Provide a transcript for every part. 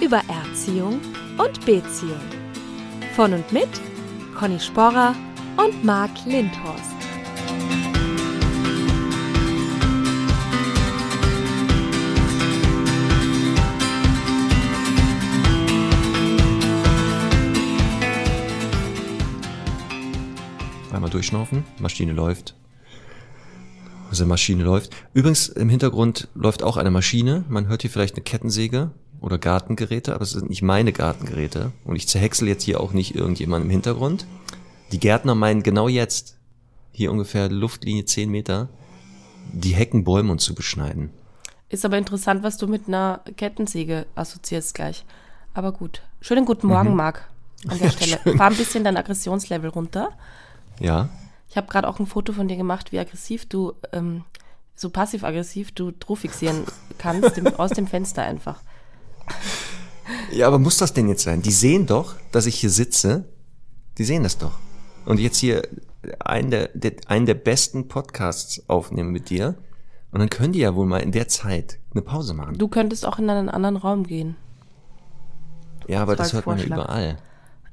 über Erziehung und Beziehung. Von und mit Conny Sporrer und Marc Lindhorst. Einmal durchschnaufen, Maschine läuft. Also Maschine läuft. Übrigens im Hintergrund läuft auch eine Maschine. Man hört hier vielleicht eine Kettensäge oder Gartengeräte, aber es sind nicht meine Gartengeräte. Und ich zerhäcksel jetzt hier auch nicht irgendjemand im Hintergrund. Die Gärtner meinen genau jetzt, hier ungefähr Luftlinie 10 Meter, die Heckenbäume zu beschneiden. Ist aber interessant, was du mit einer Kettensäge assoziierst gleich. Aber gut. Schönen guten Morgen, mhm. Marc, an der Stelle. Schön. Fahr ein bisschen dein Aggressionslevel runter. Ja. Ich habe gerade auch ein Foto von dir gemacht, wie aggressiv du, ähm, so passiv-aggressiv du Droh fixieren kannst, dem, aus dem Fenster einfach. Ja, aber muss das denn jetzt sein? Die sehen doch, dass ich hier sitze. Die sehen das doch. Und jetzt hier einen der, der, einen der besten Podcasts aufnehmen mit dir. Und dann können die ja wohl mal in der Zeit eine Pause machen. Du könntest auch in einen anderen Raum gehen. Ja, aber das, das hört Vorschlag. man ja überall.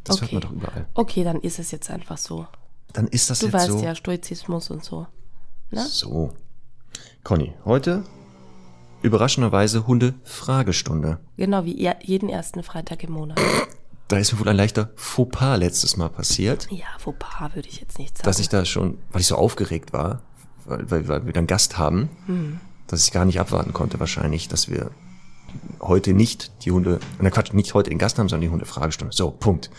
Das okay. hört man doch überall. Okay, dann ist es jetzt einfach so. Dann ist das du jetzt so. Du weißt ja, Stoizismus und so. Ne? So. Conny, heute überraschenderweise Hunde-Fragestunde. Genau, wie jeden ersten Freitag im Monat. Da ist mir wohl ein leichter Fauxpas letztes Mal passiert. Ja, Fauxpas würde ich jetzt nicht sagen. Dass ich da schon, weil ich so aufgeregt war, weil, weil, weil wir dann Gast haben, hm. dass ich gar nicht abwarten konnte wahrscheinlich, dass wir heute nicht die Hunde, na Quatsch, nicht heute den Gast haben, sondern die Hunde-Fragestunde. So, Punkt.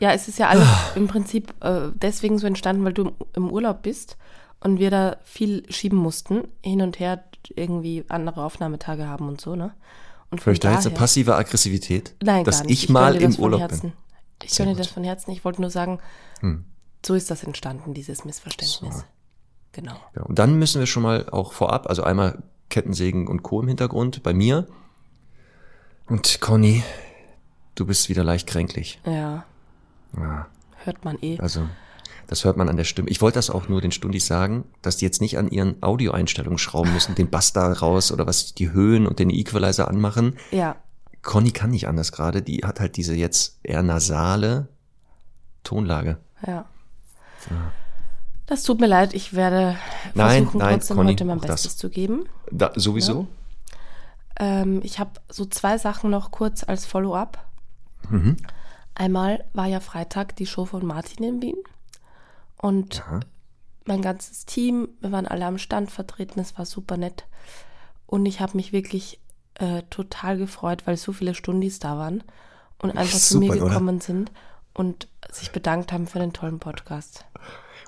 Ja, es ist ja alles im Prinzip äh, deswegen so entstanden, weil du im Urlaub bist und wir da viel schieben mussten, hin und her irgendwie andere Aufnahmetage haben und so, ne? Und Vielleicht da jetzt eine passive Aggressivität? Nein, dass ich, ich mal im Urlaub bin. Ich gönne das von Herzen. Ich wollte nur sagen, hm. so ist das entstanden, dieses Missverständnis. So. Genau. Ja, und dann müssen wir schon mal auch vorab, also einmal Kettensägen und Co. im Hintergrund bei mir. Und Conny, du bist wieder leicht kränklich. Ja. ja. Hört man eh. Also das hört man an der Stimme. Ich wollte das auch nur den Stundis sagen, dass die jetzt nicht an ihren Audioeinstellungen schrauben müssen, den Bass da raus oder was, die Höhen und den Equalizer anmachen. Ja. Conny kann nicht anders gerade. Die hat halt diese jetzt eher nasale Tonlage. Ja. ja. Das tut mir leid. Ich werde nein, versuchen, nein, trotzdem Conny, heute mein Bestes das. zu geben. Da, sowieso. Ja. Ähm, ich habe so zwei Sachen noch kurz als Follow-up. Mhm. Einmal war ja Freitag die Show von Martin in Wien. Und ja. mein ganzes Team, wir waren alle am Stand vertreten, es war super nett. Und ich habe mich wirklich äh, total gefreut, weil so viele Stundis da waren und einfach zu mir gekommen oder? sind und sich bedankt haben für den tollen Podcast.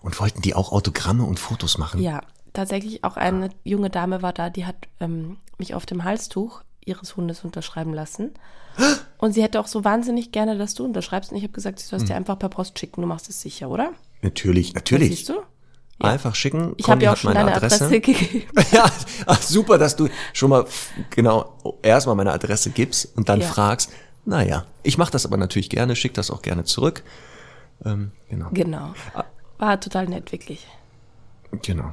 Und wollten die auch Autogramme und Fotos machen? Ja, tatsächlich auch eine junge Dame war da, die hat ähm, mich auf dem Halstuch ihres Hundes unterschreiben lassen. Und sie hätte auch so wahnsinnig gerne, dass du unterschreibst. Und ich habe gesagt, sie soll es hm. dir einfach per Post schicken. Du machst es sicher, oder? Natürlich, natürlich. siehst du? Ja. Einfach schicken. Ich habe ja auch schon deine Adresse, Adresse gegeben. ja, ach, super, dass du schon mal genau erstmal meine Adresse gibst und dann ja. fragst. Naja, ich mache das aber natürlich gerne, schick das auch gerne zurück. Ähm, genau. Genau. War total nett, wirklich. Genau.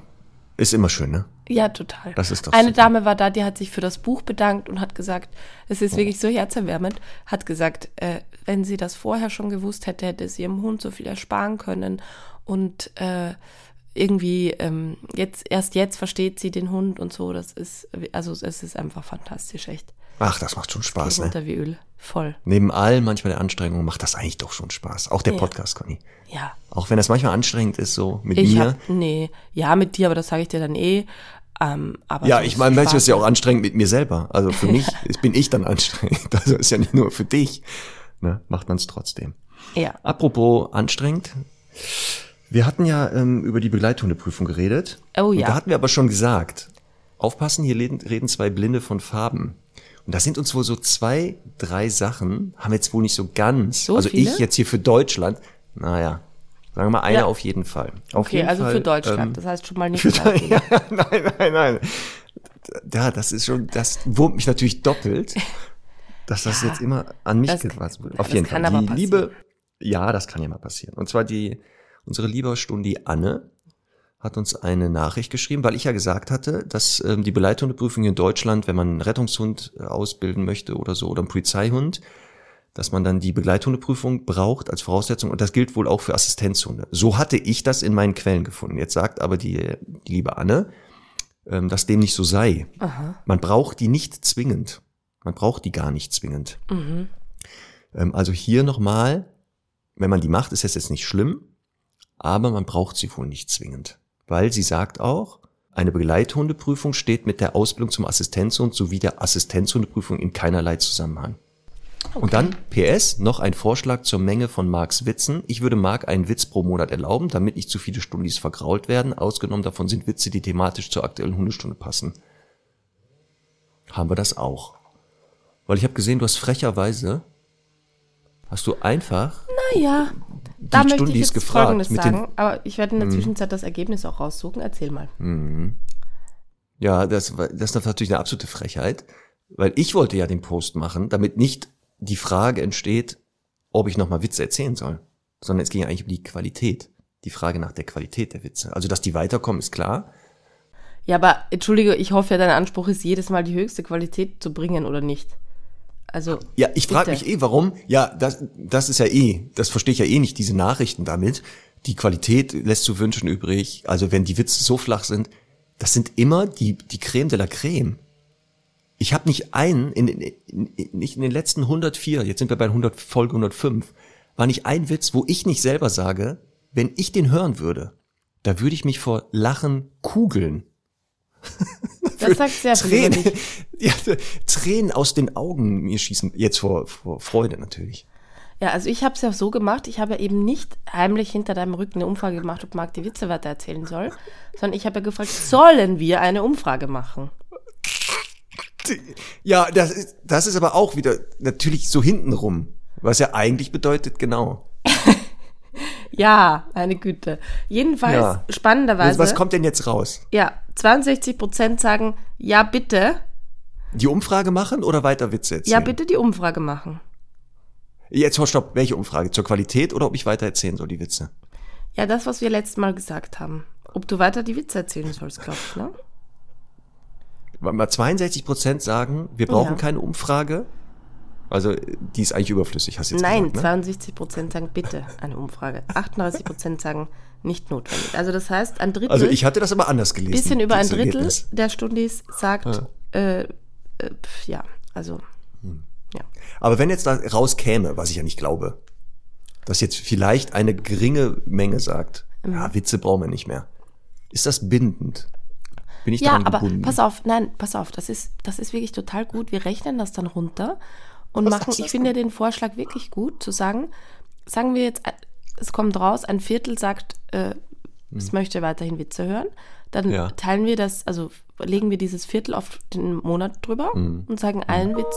Ist immer schön, ne? Ja, total. Das ist doch Eine super. Dame war da, die hat sich für das Buch bedankt und hat gesagt, es ist oh. wirklich so herzerwärmend, hat gesagt, äh, wenn sie das vorher schon gewusst hätte, hätte sie ihrem Hund so viel ersparen können und äh, irgendwie ähm, jetzt erst jetzt versteht sie den Hund und so. Das ist also es ist einfach fantastisch, echt. Ach, das macht schon Spaß, ne? Unter wie Öl, voll. Neben all manchmal der Anstrengung macht das eigentlich doch schon Spaß. Auch der ja. Podcast, Conny. Ja. Auch wenn das manchmal anstrengend ist, so mit ich mir. Hab, nee, ja, mit dir, aber das sage ich dir dann eh. Ähm, aber ja, ich meine, manchmal ist es ja auch anstrengend mit mir selber. Also für mich bin ich dann anstrengend. Also ist ja nicht nur für dich. Ne? Macht man es trotzdem. Ja. Apropos anstrengend. Wir hatten ja ähm, über die Begleithundeprüfung geredet. Oh ja. Und da hatten wir aber schon gesagt, aufpassen, hier reden, reden zwei Blinde von Farben. Und das sind uns wohl so zwei, drei Sachen, haben wir jetzt wohl nicht so ganz. So also viele? ich jetzt hier für Deutschland, naja, sagen wir mal eine Ja. auf jeden Fall. Auf Okay, jeden also Fall, für Deutschland. ähm, das heißt schon mal nicht für, ja, nein, nein, nein. Ja, das ist schon, das wurmt mich natürlich doppelt, dass das Ja, jetzt immer an mich gewandt wird. Auf jeden Fall. Die passieren. liebe, ja, das kann ja mal passieren. Und zwar die, unsere liebe Stundi Anne hat uns eine Nachricht geschrieben, weil ich ja gesagt hatte, dass ähm, die Begleithundeprüfung in Deutschland, wenn man einen Rettungshund äh, ausbilden möchte oder so, oder einen Polizeihund, dass man dann die Begleithundeprüfung braucht als Voraussetzung und das gilt wohl auch für Assistenzhunde. So hatte ich das in meinen Quellen gefunden. Jetzt sagt aber die, die liebe Anne, ähm, dass dem nicht so sei. Aha. Man braucht die nicht zwingend. Man braucht die gar nicht zwingend. Mhm. Ähm, also hier nochmal, wenn man die macht, ist das jetzt nicht schlimm, aber man braucht sie wohl nicht zwingend. Weil sie sagt auch, eine Begleithundeprüfung steht mit der Ausbildung zum Assistenzhund sowie der Assistenzhundeprüfung in keinerlei Zusammenhang. Und dann PS, noch ein Vorschlag zur Menge von Marks Witzen. Ich würde Mark einen Witz pro Monat erlauben, damit nicht zu viele Stundis vergrault werden. Ausgenommen davon sind Witze, die thematisch zur aktuellen Hundestunde passen. Haben wir das auch. Weil ich habe gesehen, du hast frecherweise, hast du einfach, Naja, da möchte ich Stundis jetzt gefragt Folgendes sagen, aber ich werde in der Zwischenzeit das Ergebnis auch raussuchen. Erzähl mal. ja, das, das ist natürlich eine absolute Frechheit, weil ich wollte ja den Post machen, damit nicht die Frage entsteht, ob ich nochmal Witze erzählen soll, sondern es ging ja eigentlich um die Qualität. Die Frage nach der Qualität der Witze. Also, dass die weiterkommen, ist klar. Ja, aber entschuldige, ich hoffe ja, dein Anspruch ist, jedes Mal die höchste Qualität zu bringen oder nicht. Also. Ja, ich frage mich eh, warum. Ja, das, das ist ja eh, das verstehe ich ja eh nicht, diese Nachrichten damit. Die Qualität lässt zu wünschen übrig. Also wenn die Witze so flach sind, das sind immer die, die Creme de la Creme. Ich habe nicht einen, in, in, in, nicht in den letzten 104, jetzt sind wir bei 100, Folge 105, war nicht ein Witz, wo ich nicht selber sage, wenn ich den hören würde, da würde ich mich vor Lachen kugeln. Das sagt sehr Tränen, ja, Tränen aus den Augen mir schießen, jetzt vor, vor Freude natürlich. Ja, also ich habe es ja so gemacht, ich habe ja eben nicht heimlich hinter deinem Rücken eine Umfrage gemacht, ob Marc die Witze weiter erzählen soll, sondern ich habe ja gefragt, sollen wir eine Umfrage machen? Ja, das ist, das ist aber auch wieder natürlich so hintenrum, was ja eigentlich bedeutet, genau. Ja, eine Güte. Jedenfalls, Ja. spannenderweise, Was kommt denn jetzt raus? ja, 62 Prozent sagen, ja bitte, Die Umfrage machen oder weiter Witze erzählen? ja bitte die Umfrage machen. Jetzt, oh, stopp, welche Umfrage? Zur Qualität oder ob ich weiter erzählen soll, die Witze? Ja, das, was wir letztes Mal gesagt haben. Ob du weiter die Witze erzählen sollst, glaube ich, ne? Weil mal 62 Prozent sagen, wir brauchen Ja. keine Umfrage. Also, die ist eigentlich überflüssig, hast du jetzt Nein, gesagt, ne? 62 Prozent sagen bitte eine Umfrage. 38 Prozent sagen nicht notwendig. Also das heißt, ein Drittel, Also, ich hatte das aber anders gelesen. bisschen über ein Drittel Ergebnis. der Stundis sagt, äh, äh, pf, ja, also, ja. Aber wenn jetzt da rauskäme, was ich ja nicht glaube, dass jetzt vielleicht eine geringe Menge sagt, Mhm. ja, Witze brauchen wir nicht mehr. Ist das bindend? Bin ich Ja, daran aber gebunden? pass auf, nein, pass auf, das ist, das ist wirklich total gut. Wir rechnen das dann runter und Was machen, ich finde den Vorschlag wirklich gut, zu sagen, sagen wir jetzt, es kommt raus, ein Viertel sagt, äh, es möchte weiterhin Witze hören, dann. Ja. teilen wir das, also legen wir dieses Viertel auf den Monat drüber Hm. und sagen einen Witz,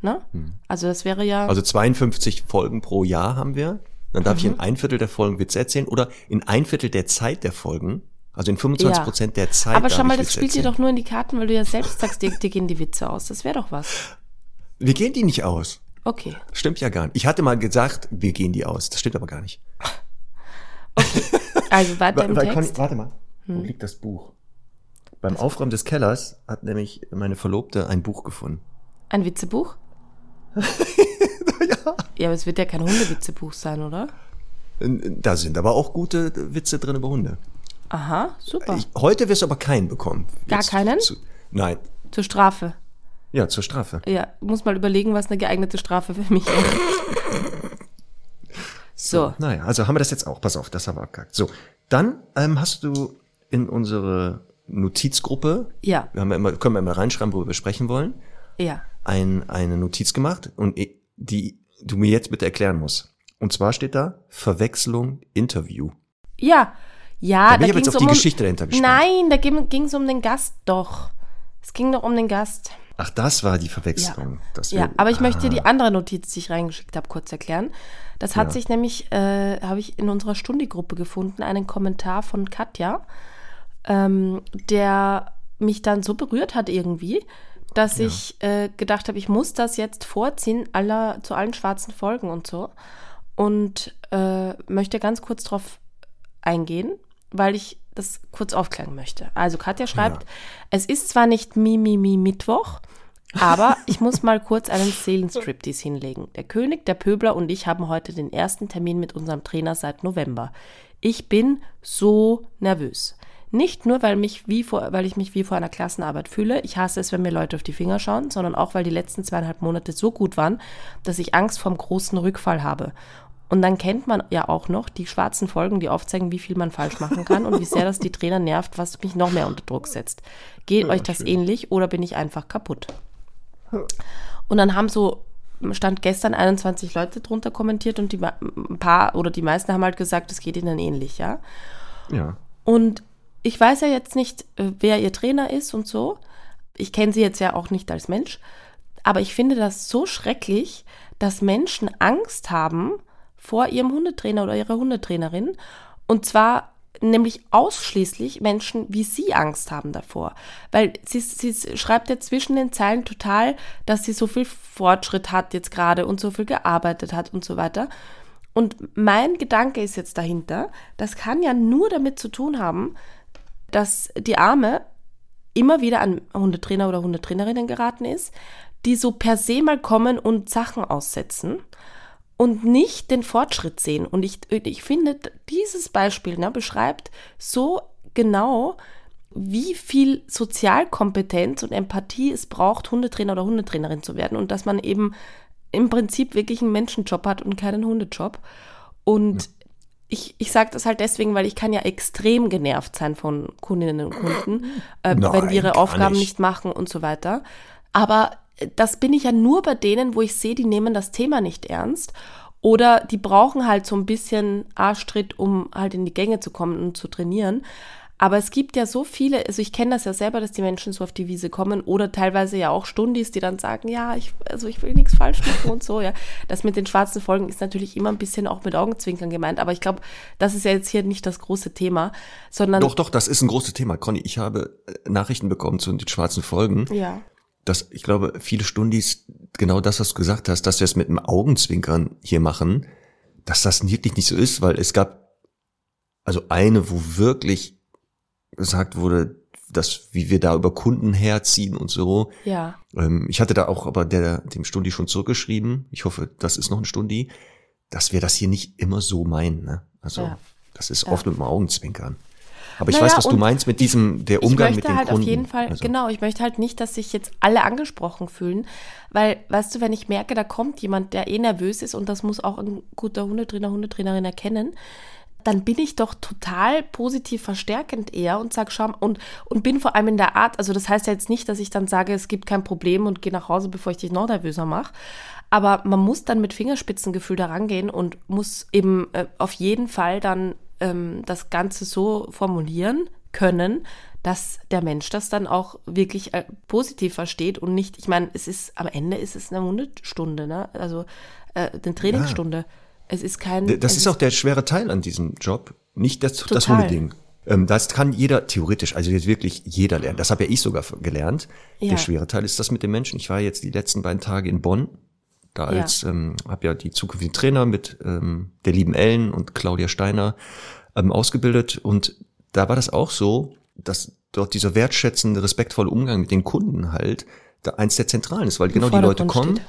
ne? Also das wäre ja, Also 52 Folgen pro Jahr haben wir. Dann darf ich Mhm. in ein Viertel der Folgen Witze erzählen oder in ein Viertel der Zeit der Folgen, also in 25 Ja. Prozent der Zeit. aber schau mal, das Witze spielt dir doch nur in die Karten, weil du ja selbst sagst, dir, dir gehen die Witze aus. Das wäre doch was. Wir gehen die nicht aus. Okay. Stimmt ja gar nicht. Ich hatte mal gesagt, wir gehen die aus. Das stimmt aber gar nicht. Also weiter im Weil, Text. Conny, warte mal, Hm. wo liegt das Buch? Beim Aufräumen des Kellers hat nämlich meine Verlobte ein Buch gefunden. Ein Witzebuch? ja. Ja, aber es wird ja kein Hundewitzebuch sein, oder? Da sind aber auch gute Witze drin über Hunde. Aha, super. Ich, heute wirst du aber keinen bekommen. Gar Jetzt keinen? Zu, nein. Zur Strafe. Ja, zur Strafe. Ja, muss mal überlegen, was eine geeignete Strafe für mich ist. So. Naja, also haben wir das jetzt auch. Pass auf, das haben wir abgehakt. So, dann ähm, hast du in unsere Notizgruppe, Ja, wir haben ja immer, können wir immer reinschreiben, worüber wir sprechen wollen, ja. ein, eine Notiz gemacht und die du mir jetzt bitte erklären musst. Und zwar steht da Verwechslung Interview. Ja, ja, Da bin ich aber jetzt auf die Geschichte dahinter gespannt. Nein, da ging es um den Gast doch. Es ging doch um den Gast. Ach, das war die Verwechslung. Ja, ja aber ich ah. möchte dir die andere Notiz, die ich reingeschickt habe, kurz erklären. Das hat ja. sich nämlich, äh, habe ich in unserer Stundi-Gruppe gefunden, einen Kommentar von Katja, ähm, der mich dann so berührt hat irgendwie, dass ja. ich äh, gedacht habe, ich muss das jetzt vorziehen, aller, zu allen schwarzen Folgen und so. Und äh, möchte ganz kurz drauf eingehen, weil ich das kurz aufklären möchte. Also Katja schreibt, ja. es ist zwar nicht Mimimi Mi, Mi, Mittwoch, aber ich muss mal kurz einen Seelenstriptease hinlegen. Der König, der Pöbler und ich haben heute den ersten Termin mit unserem Trainer seit November. Ich bin so nervös. Nicht nur, weil, mich wie vor, weil ich mich wie vor einer Klassenarbeit fühle, ich hasse es, wenn mir Leute auf die Finger schauen, sondern auch, weil die letzten zweieinhalb Monate so gut waren, dass ich Angst vorm großen Rückfall habe. Und dann kennt man ja auch noch die schwarzen Folgen, die aufzeigen, wie viel man falsch machen kann und wie sehr das die Trainer nervt, was mich noch mehr unter Druck setzt. Geht ja, euch das schön. ähnlich oder bin ich einfach kaputt? Und dann haben so, stand gestern 21 Leute drunter kommentiert und die ein paar oder die meisten haben halt gesagt, es geht ihnen ähnlich, ja. Ja. Und ich weiß ja jetzt nicht, äh, wer ihr Trainer ist und so. Ich kenne sie jetzt ja auch nicht als Mensch. Aber ich finde das so schrecklich, dass Menschen Angst haben, vor ihrem Hundetrainer oder ihrer Hundetrainerin. Und zwar nämlich ausschließlich Menschen wie sie Angst haben davor. Weil sie, sie schreibt ja zwischen den Zeilen total, dass sie so viel Fortschritt hat jetzt gerade und so viel gearbeitet hat und so weiter. Und mein Gedanke ist jetzt dahinter, das kann ja nur damit zu tun haben, dass die Arme immer wieder an Hundetrainer oder Hundetrainerinnen geraten ist, die so per se mal kommen und Sachen aussetzen und nicht den Fortschritt sehen. Und ich, ich finde, dieses Beispiel ne, beschreibt so genau, wie viel Sozialkompetenz und Empathie es braucht, Hundetrainer oder Hundetrainerin zu werden und dass man eben im Prinzip wirklich einen Menschenjob hat und keinen Hundejob. Und ja. ich, ich sage das halt deswegen, weil ich kann ja extrem genervt sein von Kundinnen und Kunden, äh, Nein, wenn die ihre Aufgaben nicht. nicht machen und so weiter. Aber das bin ich ja nur bei denen, wo ich sehe, die nehmen das Thema nicht ernst. Oder die brauchen halt so ein bisschen Arschtritt, um halt in die Gänge zu kommen und zu trainieren. Aber es gibt ja so viele, also ich kenne das ja selber, dass die Menschen so auf die Wiese kommen oder teilweise ja auch Stundis, die dann sagen, ja, ich, also ich will nichts falsch machen und so, ja. Das mit den schwarzen Folgen ist natürlich immer ein bisschen auch mit Augenzwinkern gemeint, aber ich glaube, das ist ja jetzt hier nicht das große Thema, sondern. Doch, doch, das ist ein großes Thema. Conny, ich habe äh, Nachrichten bekommen zu den schwarzen Folgen. Ja dass ich glaube, viele Stundis genau das, was du gesagt hast, dass wir es mit einem Augenzwinkern hier machen, dass das wirklich nicht so ist, weil es gab also eine, wo wirklich gesagt wurde, dass wie wir da über Kunden herziehen und so. Ja. Ähm, ich hatte da auch aber der, dem Stundi schon zurückgeschrieben. Ich hoffe, das ist noch ein Stundi, dass wir das hier nicht immer so meinen. Ne? Also ja. das ist ja. oft mit dem Augenzwinkern. Aber ich naja, weiß, was du meinst mit diesem, der Umgang mit den halt Kunden. auf jeden Fall, also. genau, ich möchte halt nicht, dass sich jetzt alle angesprochen fühlen, weil, weißt du, wenn ich merke, da kommt jemand, der eh nervös ist und das muss auch ein guter Hundetrainer, Hundetrainerin erkennen, dann bin ich doch total positiv verstärkend eher und sag, schau, und, und bin vor allem in der Art, also das heißt ja jetzt nicht, dass ich dann sage, es gibt kein Problem und gehe nach Hause, bevor ich dich noch nervöser mache. Aber man muss dann mit Fingerspitzengefühl da rangehen und muss eben äh, auf jeden Fall dann ähm, das Ganze so formulieren können, dass der Mensch das dann auch wirklich äh, positiv versteht und nicht, ich meine, es ist, am Ende ist es eine Hundestunde, ne? Also äh, eine Trainingsstunde. Ja. Es ist kein. Das ist, ist auch der schwere Teil an diesem Job, nicht das, das Hundeding. Ähm, das kann jeder theoretisch, also jetzt wirklich jeder lernen. Das habe ja ich sogar gelernt. Ja. Der schwere Teil ist das mit den Menschen. Ich war jetzt die letzten beiden Tage in Bonn da als ja. ähm, habe ja die zukünftigen Trainer mit ähm, der lieben Ellen und Claudia Steiner ähm, ausgebildet und da war das auch so, dass dort dieser wertschätzende, respektvolle Umgang mit den Kunden halt da eins der zentralen ist, weil genau die Leute kommen,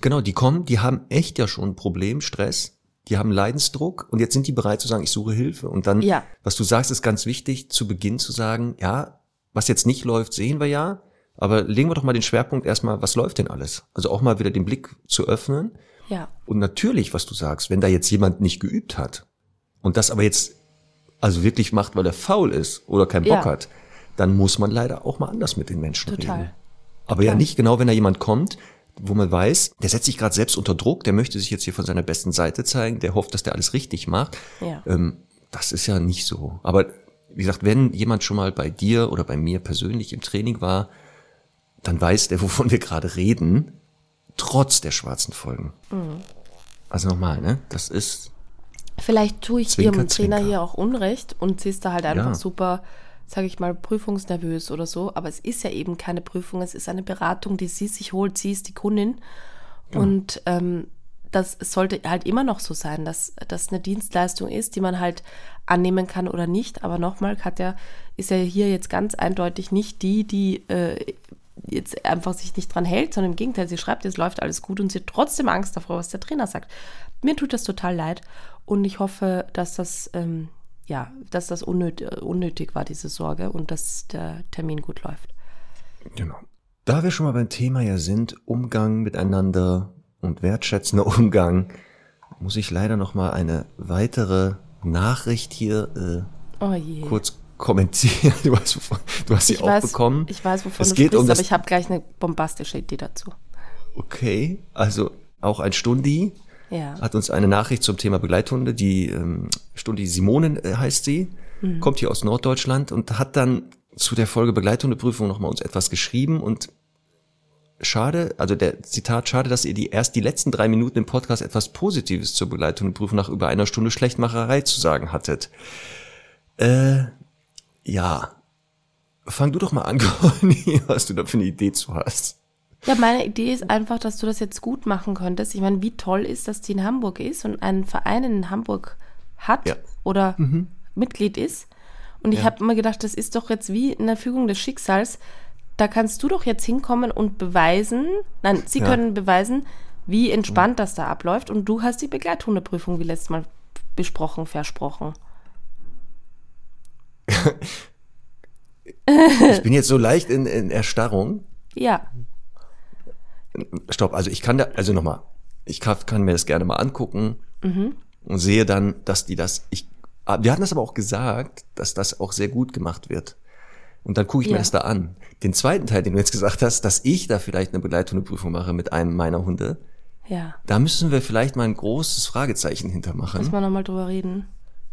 genau, die kommen, die haben echt ja schon ein Problem, Stress, die haben Leidensdruck und jetzt sind die bereit zu sagen, ich suche Hilfe. Und dann, ja. was du sagst, ist ganz wichtig, zu Beginn zu sagen, ja, was jetzt nicht läuft, sehen wir ja, aber legen wir doch mal den Schwerpunkt erstmal, was läuft denn alles? Also auch mal wieder den Blick zu öffnen. Ja. Und natürlich, was du sagst, wenn da jetzt jemand nicht geübt hat und das aber jetzt also wirklich macht, weil er faul ist oder keinen Bock ja. hat, dann muss man leider auch mal anders mit den Menschen Total. reden. Aber ja. ja nicht genau, wenn da jemand kommt, wo man weiß, der setzt sich gerade selbst unter Druck, der möchte sich jetzt hier von seiner besten Seite zeigen, der hofft, dass der alles richtig macht. Ja. Ähm, das ist ja nicht so. Aber wie gesagt, wenn jemand schon mal bei dir oder bei mir persönlich im Training war, dann weiß der, wovon wir gerade reden, trotz der schwarzen Folgen. Mhm. Also nochmal, ne? Das ist. Vielleicht tue ich Zwinker, ihrem Trainer Zwinker. hier auch Unrecht und sie ist da halt einfach ja. super, sage ich mal, prüfungsnervös oder so. Aber es ist ja eben keine Prüfung, es ist eine Beratung, die sie sich holt. Sie ist die Kundin. Ja. Und ähm, das sollte halt immer noch so sein, dass das eine Dienstleistung ist, die man halt annehmen kann oder nicht. Aber nochmal, Katja ist ja hier jetzt ganz eindeutig nicht die, die äh, jetzt einfach sich nicht dran hält, sondern im Gegenteil, sie schreibt, es läuft alles gut und sie hat trotzdem Angst davor, was der Trainer sagt. Mir tut das total leid und ich hoffe, dass das, ähm, ja, dass das unnötig, unnötig war, diese Sorge und dass der Termin gut läuft. Genau. Da wir schon mal beim Thema ja sind, Umgang miteinander und wertschätzender Umgang, muss ich leider noch mal eine weitere Nachricht hier äh, oh kurz kommentieren. Du hast, du hast sie ich auch weiß, bekommen. Ich weiß, wovon es du geht sprichst, um aber ich habe gleich eine bombastische Idee dazu. Okay, also auch ein Stundi ja. hat uns eine Nachricht zum Thema Begleithunde. Die ähm, Stundi Simonen äh, heißt sie, mhm. kommt hier aus Norddeutschland und hat dann zu der Folge Begleithundeprüfung nochmal uns etwas geschrieben und schade, also der Zitat, schade, dass ihr die erst die letzten drei Minuten im Podcast etwas Positives zur Begleithundeprüfung nach über einer Stunde Schlechtmacherei zu sagen hattet. Äh, ja. Fang du doch mal an, Conny, was du da für eine Idee zu hast. Ja, meine Idee ist einfach, dass du das jetzt gut machen könntest. Ich meine, wie toll ist, dass die in Hamburg ist und einen Verein in Hamburg hat ja. oder mhm. Mitglied ist. Und ich ja. habe immer gedacht, das ist doch jetzt wie eine Fügung des Schicksals. Da kannst du doch jetzt hinkommen und beweisen, nein, sie ja. können beweisen, wie entspannt das da abläuft. Und du hast die Begleithundeprüfung wie letztes Mal besprochen, versprochen. Ich bin jetzt so leicht in, in Erstarrung. Ja. Stopp, also ich kann da, also nochmal, ich kann, kann, mir das gerne mal angucken mhm. und sehe dann, dass die das, ich, ah, wir hatten das aber auch gesagt, dass das auch sehr gut gemacht wird. Und dann gucke ich ja. mir das da an. Den zweiten Teil, den du jetzt gesagt hast, dass ich da vielleicht eine Begleithundeprüfung mache mit einem meiner Hunde. Ja. Da müssen wir vielleicht mal ein großes Fragezeichen hintermachen. Muss man nochmal drüber reden.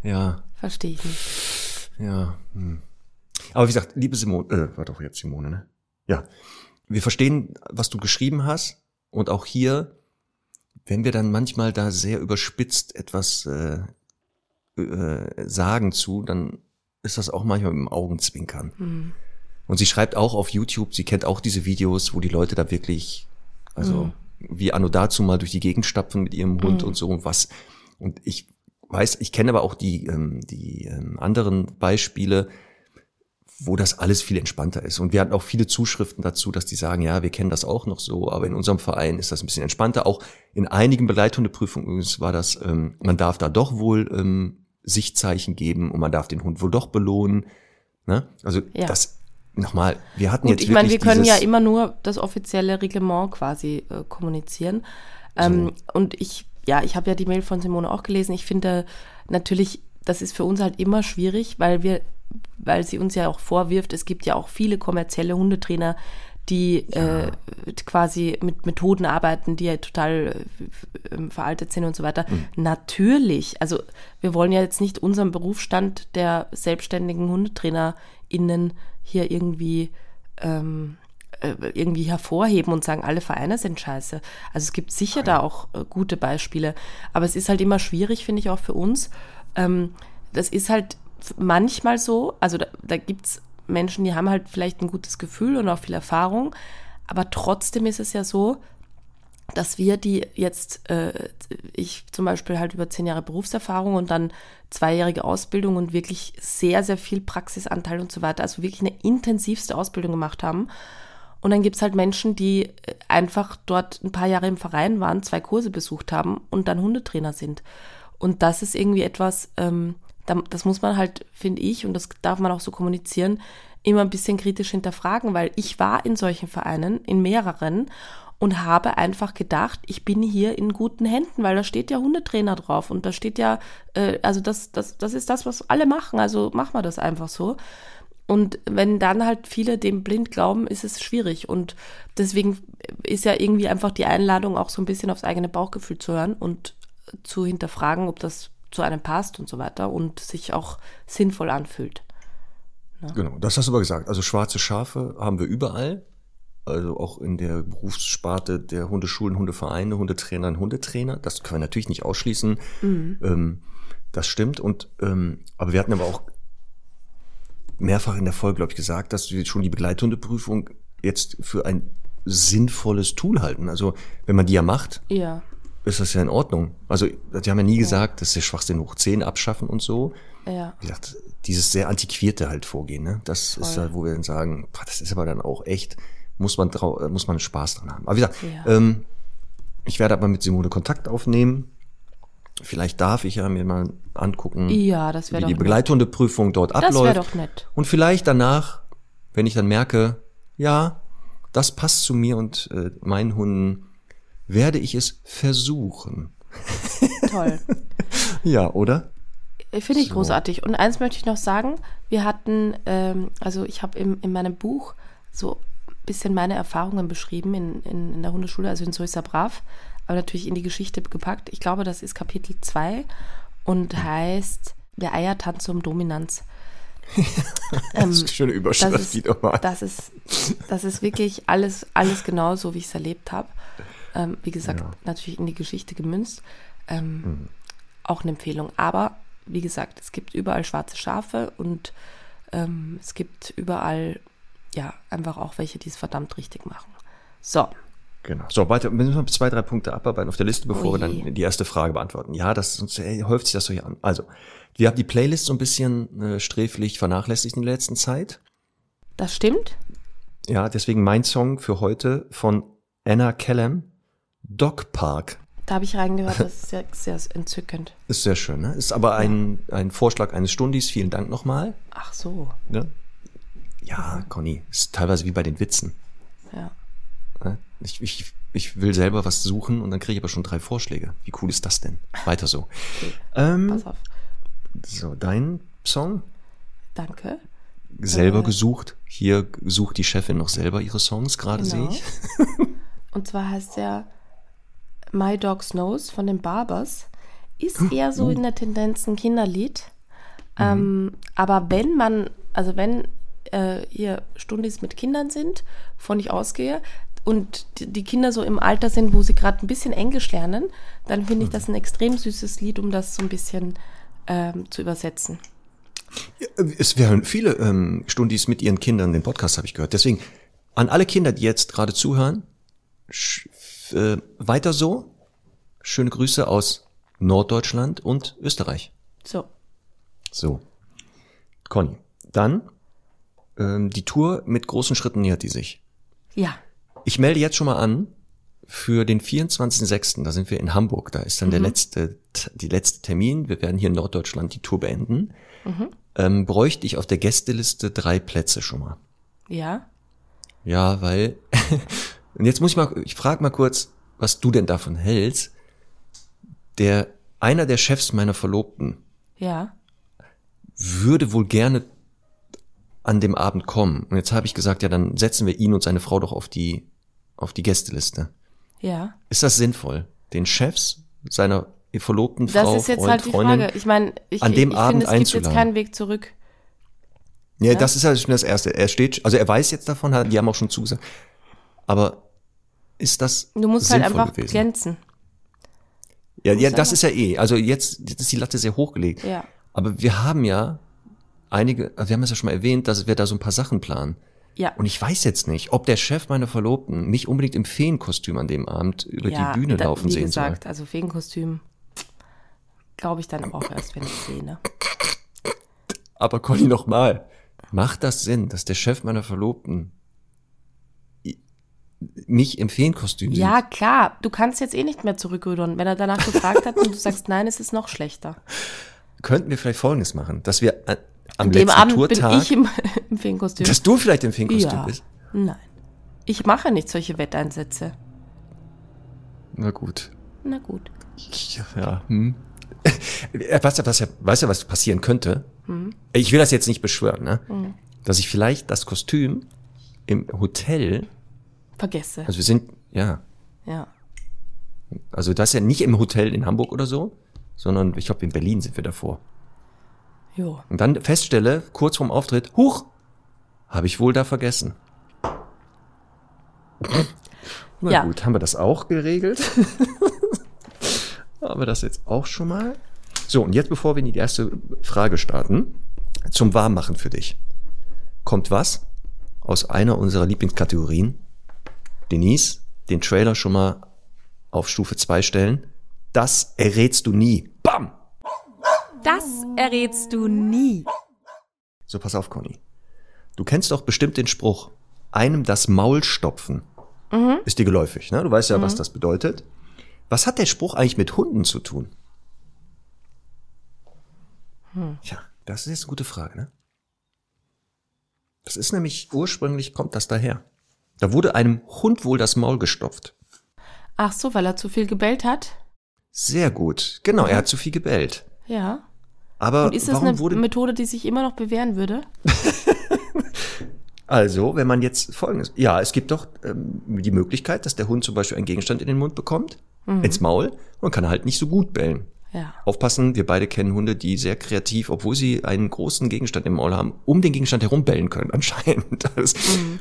Ja. Verstehe ich nicht. Ja. Hm. Aber wie gesagt, liebe Simone, äh, war doch jetzt Simone, ne? Ja. Wir verstehen, was du geschrieben hast. Und auch hier, wenn wir dann manchmal da sehr überspitzt etwas äh, äh, sagen zu, dann ist das auch manchmal mit dem Augenzwinkern. Mhm. Und sie schreibt auch auf YouTube, sie kennt auch diese Videos, wo die Leute da wirklich, also mhm. wie Anno dazu mal durch die Gegend stapfen mit ihrem Hund mhm. und so und was. Und ich weiß, ich kenne aber auch die, ähm, die ähm, anderen Beispiele, wo das alles viel entspannter ist. Und wir hatten auch viele Zuschriften dazu, dass die sagen, ja, wir kennen das auch noch so, aber in unserem Verein ist das ein bisschen entspannter. Auch in einigen Begleithundeprüfungen übrigens war das, ähm, man darf da doch wohl ähm, Sichtzeichen geben und man darf den Hund wohl doch belohnen. Ne? Also ja. das nochmal, wir hatten Gut, jetzt ich meine, wir können ja immer nur das offizielle Reglement quasi äh, kommunizieren. Ähm, so. Und ich, ja, ich habe ja die Mail von Simone auch gelesen. Ich finde natürlich, das ist für uns halt immer schwierig, weil wir weil sie uns ja auch vorwirft, es gibt ja auch viele kommerzielle Hundetrainer, die ja. äh, quasi mit Methoden arbeiten, die ja total äh, veraltet sind und so weiter. Mhm. Natürlich, also wir wollen ja jetzt nicht unseren Berufsstand der selbstständigen HundetrainerInnen hier irgendwie ähm, äh, irgendwie hervorheben und sagen, alle Vereine sind scheiße. Also es gibt sicher Nein. da auch äh, gute Beispiele, aber es ist halt immer schwierig, finde ich auch für uns. Ähm, das ist halt manchmal so, also da, da gibt es Menschen, die haben halt vielleicht ein gutes Gefühl und auch viel Erfahrung, aber trotzdem ist es ja so, dass wir die jetzt, äh, ich zum Beispiel halt über zehn Jahre Berufserfahrung und dann zweijährige Ausbildung und wirklich sehr, sehr viel Praxisanteil und so weiter, also wirklich eine intensivste Ausbildung gemacht haben. Und dann gibt es halt Menschen, die einfach dort ein paar Jahre im Verein waren, zwei Kurse besucht haben und dann Hundetrainer sind. Und das ist irgendwie etwas, ähm, das muss man halt, finde ich, und das darf man auch so kommunizieren, immer ein bisschen kritisch hinterfragen, weil ich war in solchen Vereinen, in mehreren, und habe einfach gedacht, ich bin hier in guten Händen, weil da steht ja Hundetrainer drauf und da steht ja, äh, also das, das, das ist das, was alle machen, also machen wir das einfach so. Und wenn dann halt viele dem blind glauben, ist es schwierig. Und deswegen ist ja irgendwie einfach die Einladung, auch so ein bisschen aufs eigene Bauchgefühl zu hören und zu hinterfragen, ob das zu einem passt und so weiter und sich auch sinnvoll anfühlt. Ja. Genau, das hast du aber gesagt. Also schwarze Schafe haben wir überall. also auch in der Berufssparte der Hundeschulen, Hundevereine, Hundetrainer und Hundetrainer. Das können wir natürlich nicht ausschließen. Mhm. Ähm, das stimmt. Und ähm, aber wir hatten aber auch mehrfach in der Folge, glaube ich, gesagt, dass wir schon die Begleithundeprüfung jetzt für ein sinnvolles Tool halten. Also wenn man die ja macht, ja. ist das ja in Ordnung. Also die haben ja nie ja. gesagt, dass der Schwachsinn hoch 10 abschaffen und so. Ja. Wie gesagt, dieses sehr antiquierte halt vorgehen, ne? Das Voll. ist halt, wo wir dann sagen, das ist aber dann auch echt, muss man trau muss man Spaß dran haben. Aber wie gesagt, ja. ähm, ich werde aber mit Simone Kontakt aufnehmen. Vielleicht darf ich ja mir mal angucken, ja, das wie die Begleithundeprüfung dort abläuft. Das wäre doch nett. Und vielleicht danach, wenn ich dann merke, ja, das passt zu mir und äh, meinen Hunden, werde ich es versuchen. Toll. ja, oder? Finde ich so. großartig. Und eins möchte ich noch sagen, wir hatten, ähm, also ich habe in meinem Buch so ein bisschen meine Erfahrungen beschrieben in, in, in der Hundeschule, also in Soisa Brav, aber natürlich in die Geschichte gepackt. Ich glaube, das ist Kapitel 2 und heißt Der Eiertanz um Dominanz. das ist eine schöne Überschrift, das ist, die mal. Das ist, das ist wirklich alles, alles genau so, wie ich es erlebt habe. Ähm, wie gesagt, ja. natürlich in die Geschichte gemünzt. Ähm, mhm. Auch eine Empfehlung. Aber wie gesagt, es gibt überall schwarze Schafe und ähm, es gibt überall, ja, einfach auch welche, die es verdammt richtig machen. So. Genau. So, weiter, müssen wir zwei, drei Punkte abarbeiten auf der Liste, bevor oh wir dann die erste Frage beantworten. Ja, das sonst ey, häuft sich das so hier an. Also, wir haben die Playlist so ein bisschen äh, sträflich vernachlässigt in der letzten Zeit. Das stimmt. Ja, deswegen mein Song für heute von Anna Kellum, Dog Park. Da habe ich reingehört, das ist sehr, sehr entzückend. Ist sehr schön, ne? Ist aber ein, ein Vorschlag eines Stundis. Vielen Dank nochmal. Ach so. Ja, ja Conny, ist teilweise wie bei den Witzen. Ja. Ich, ich, ich will selber was suchen und dann kriege ich aber schon drei Vorschläge. Wie cool ist das denn? Weiter so. Okay. Ähm, Pass auf. So, dein Song? Danke. Selber äh, gesucht. Hier sucht die Chefin noch selber ihre Songs, gerade genau. sehe ich. und zwar heißt der My Dog Snows von den Barbers. Ist eher so in der Tendenz ein Kinderlied. Mhm. Ähm, aber wenn man, also wenn äh, hier Stundis mit Kindern sind, von ich ausgehe, und die Kinder so im Alter sind, wo sie gerade ein bisschen Englisch lernen, dann finde ich mhm. das ein extrem süßes Lied, um das so ein bisschen ähm, zu übersetzen. Ja, es wären viele ähm, Stundis mit ihren Kindern den Podcast, habe ich gehört. Deswegen an alle Kinder, die jetzt gerade zuhören, äh, weiter so. Schöne Grüße aus Norddeutschland und Österreich. So. So. Conny, dann ähm, die Tour mit großen Schritten nähert die sich. Ja. Ich melde jetzt schon mal an für den 24.06., da sind wir in Hamburg, da ist dann mhm. der letzte, die letzte Termin. Wir werden hier in Norddeutschland die Tour beenden. Mhm. Ähm, bräuchte ich auf der Gästeliste drei Plätze schon mal. Ja. Ja, weil, und jetzt muss ich mal, ich frage mal kurz, was du denn davon hältst. Der, einer der Chefs meiner Verlobten. Ja. Würde wohl gerne an dem Abend kommen. Und jetzt habe ich gesagt, ja, dann setzen wir ihn und seine Frau doch auf die, auf die Gästeliste. Ja. Ist das sinnvoll? Den Chefs seiner verlobten das Frau, Das ist jetzt Freund, halt die Freundin, Frage. Ich meine, ich, an dem ich Abend finde, es gibt jetzt keinen Weg zurück. Ja, ja, das ist ja schon das Erste. Er steht, also er weiß jetzt davon, die haben auch schon zugesagt. Aber ist das Du musst halt einfach gewesen? glänzen. Ja, ja, das ist ja eh. Also jetzt, jetzt ist die Latte sehr hochgelegt. Ja. Aber wir haben ja einige, also wir haben es ja schon mal erwähnt, dass wir da so ein paar Sachen planen. Ja. Und ich weiß jetzt nicht, ob der Chef meiner Verlobten mich unbedingt im Feenkostüm an dem Abend über ja, die Bühne da, laufen sehen soll. Wie gesagt, also Feenkostüm glaube ich dann auch erst, wenn ich sehe, ne? Aber Conny, noch mal, macht das Sinn, dass der Chef meiner Verlobten mich im Feenkostüm sieht? Ja, klar. Du kannst jetzt eh nicht mehr zurückrudern. Wenn er danach gefragt hat und du sagst, nein, es ist noch schlechter. Könnten wir vielleicht Folgendes machen, dass wir am letzten Abend Tourtag, bin ich im, im Feenkostüm. Dass du vielleicht im Feenkostüm ja. bist? Nein. Ich mache nicht solche Wetteinsätze. Na gut. Na gut. Ja, hm. Weißt du, was, weißt du, was passieren könnte? Hm. Ich will das jetzt nicht beschwören, ne? Hm. Dass ich vielleicht das Kostüm im Hotel vergesse. Also wir sind, ja. Ja. Also das ist ja nicht im Hotel in Hamburg oder so, sondern ich glaube in Berlin sind wir davor. Jo. Und dann feststelle, kurz vorm Auftritt, huch, habe ich wohl da vergessen. Na ja. gut, haben wir das auch geregelt? haben wir das jetzt auch schon mal? So, und jetzt, bevor wir in die erste Frage starten, zum Warmmachen für dich. Kommt was aus einer unserer Lieblingskategorien? Denise, den Trailer schon mal auf Stufe 2 stellen. Das errätst du nie. Bam! Das errätst du nie. So, pass auf, Conny. Du kennst doch bestimmt den Spruch, einem das Maul stopfen. Mhm. Ist dir geläufig, ne? Du weißt ja, mhm. was das bedeutet. Was hat der Spruch eigentlich mit Hunden zu tun? Hm. Tja, das ist jetzt eine gute Frage, ne? Das ist nämlich, ursprünglich kommt das daher. Da wurde einem Hund wohl das Maul gestopft. Ach so, weil er zu viel gebellt hat? Sehr gut. Genau, er hat zu viel gebellt. Ja. Aber Und ist das eine wurde... Methode, die sich immer noch bewähren würde? also, wenn man jetzt folgendes, ja, es gibt doch ähm, die Möglichkeit, dass der Hund zum Beispiel einen Gegenstand in den Mund bekommt, mhm. ins Maul, und kann halt nicht so gut bellen. Ja. Aufpassen, wir beide kennen Hunde, die sehr kreativ, obwohl sie einen großen Gegenstand im Maul haben, um den Gegenstand herum bellen können, anscheinend. Das, mhm.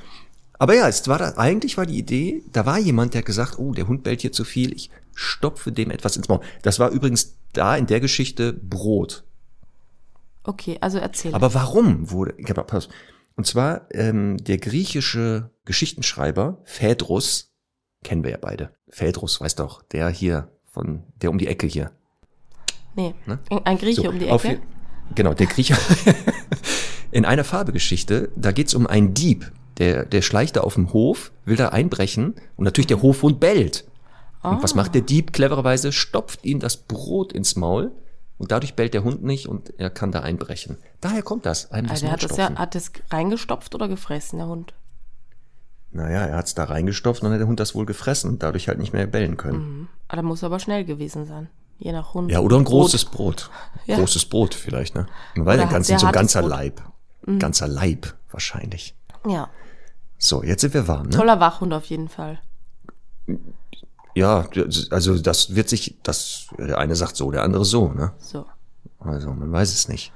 Aber ja, es war da, eigentlich war die Idee, da war jemand, der gesagt, oh, der Hund bellt hier zu viel, ich stopfe dem etwas ins Maul. Das war übrigens da in der Geschichte Brot. Okay, also erzähl. Aber warum wurde, und zwar ähm, der griechische Geschichtenschreiber Phaedrus, kennen wir ja beide. Phaedrus, weißt doch, der hier von, der um die Ecke hier. Nee, ne? ein Grieche so, um die Ecke. Auf, genau, der Grieche. in einer Farbegeschichte, da geht's um einen Dieb, der, der schleicht da auf dem Hof, will da einbrechen und natürlich der Hofhund bellt. Und oh. was macht der Dieb clevererweise? Stopft ihm das Brot ins Maul und dadurch bellt der Hund nicht und er kann da einbrechen. Daher kommt das. Einem also das hat das ja, hat das reingestopft oder gefressen, der Hund? Naja, er hat es da reingestopft und dann hat der Hund das wohl gefressen und dadurch halt nicht mehr bellen können. Mhm. Aber da muss aber schnell gewesen sein. Je nach Hund. Ja, oder ein großes Brot. Ja. Großes Brot vielleicht, ne? Man weiß ja, ganz, so ein ganzer Brot. Leib. Mhm. Ganzer Leib wahrscheinlich. Ja. So, jetzt sind wir warm, ne? Toller Wachhund auf jeden Fall. Ja, also das wird sich, das, der eine sagt so, der andere so, ne? So. Also man weiß es nicht.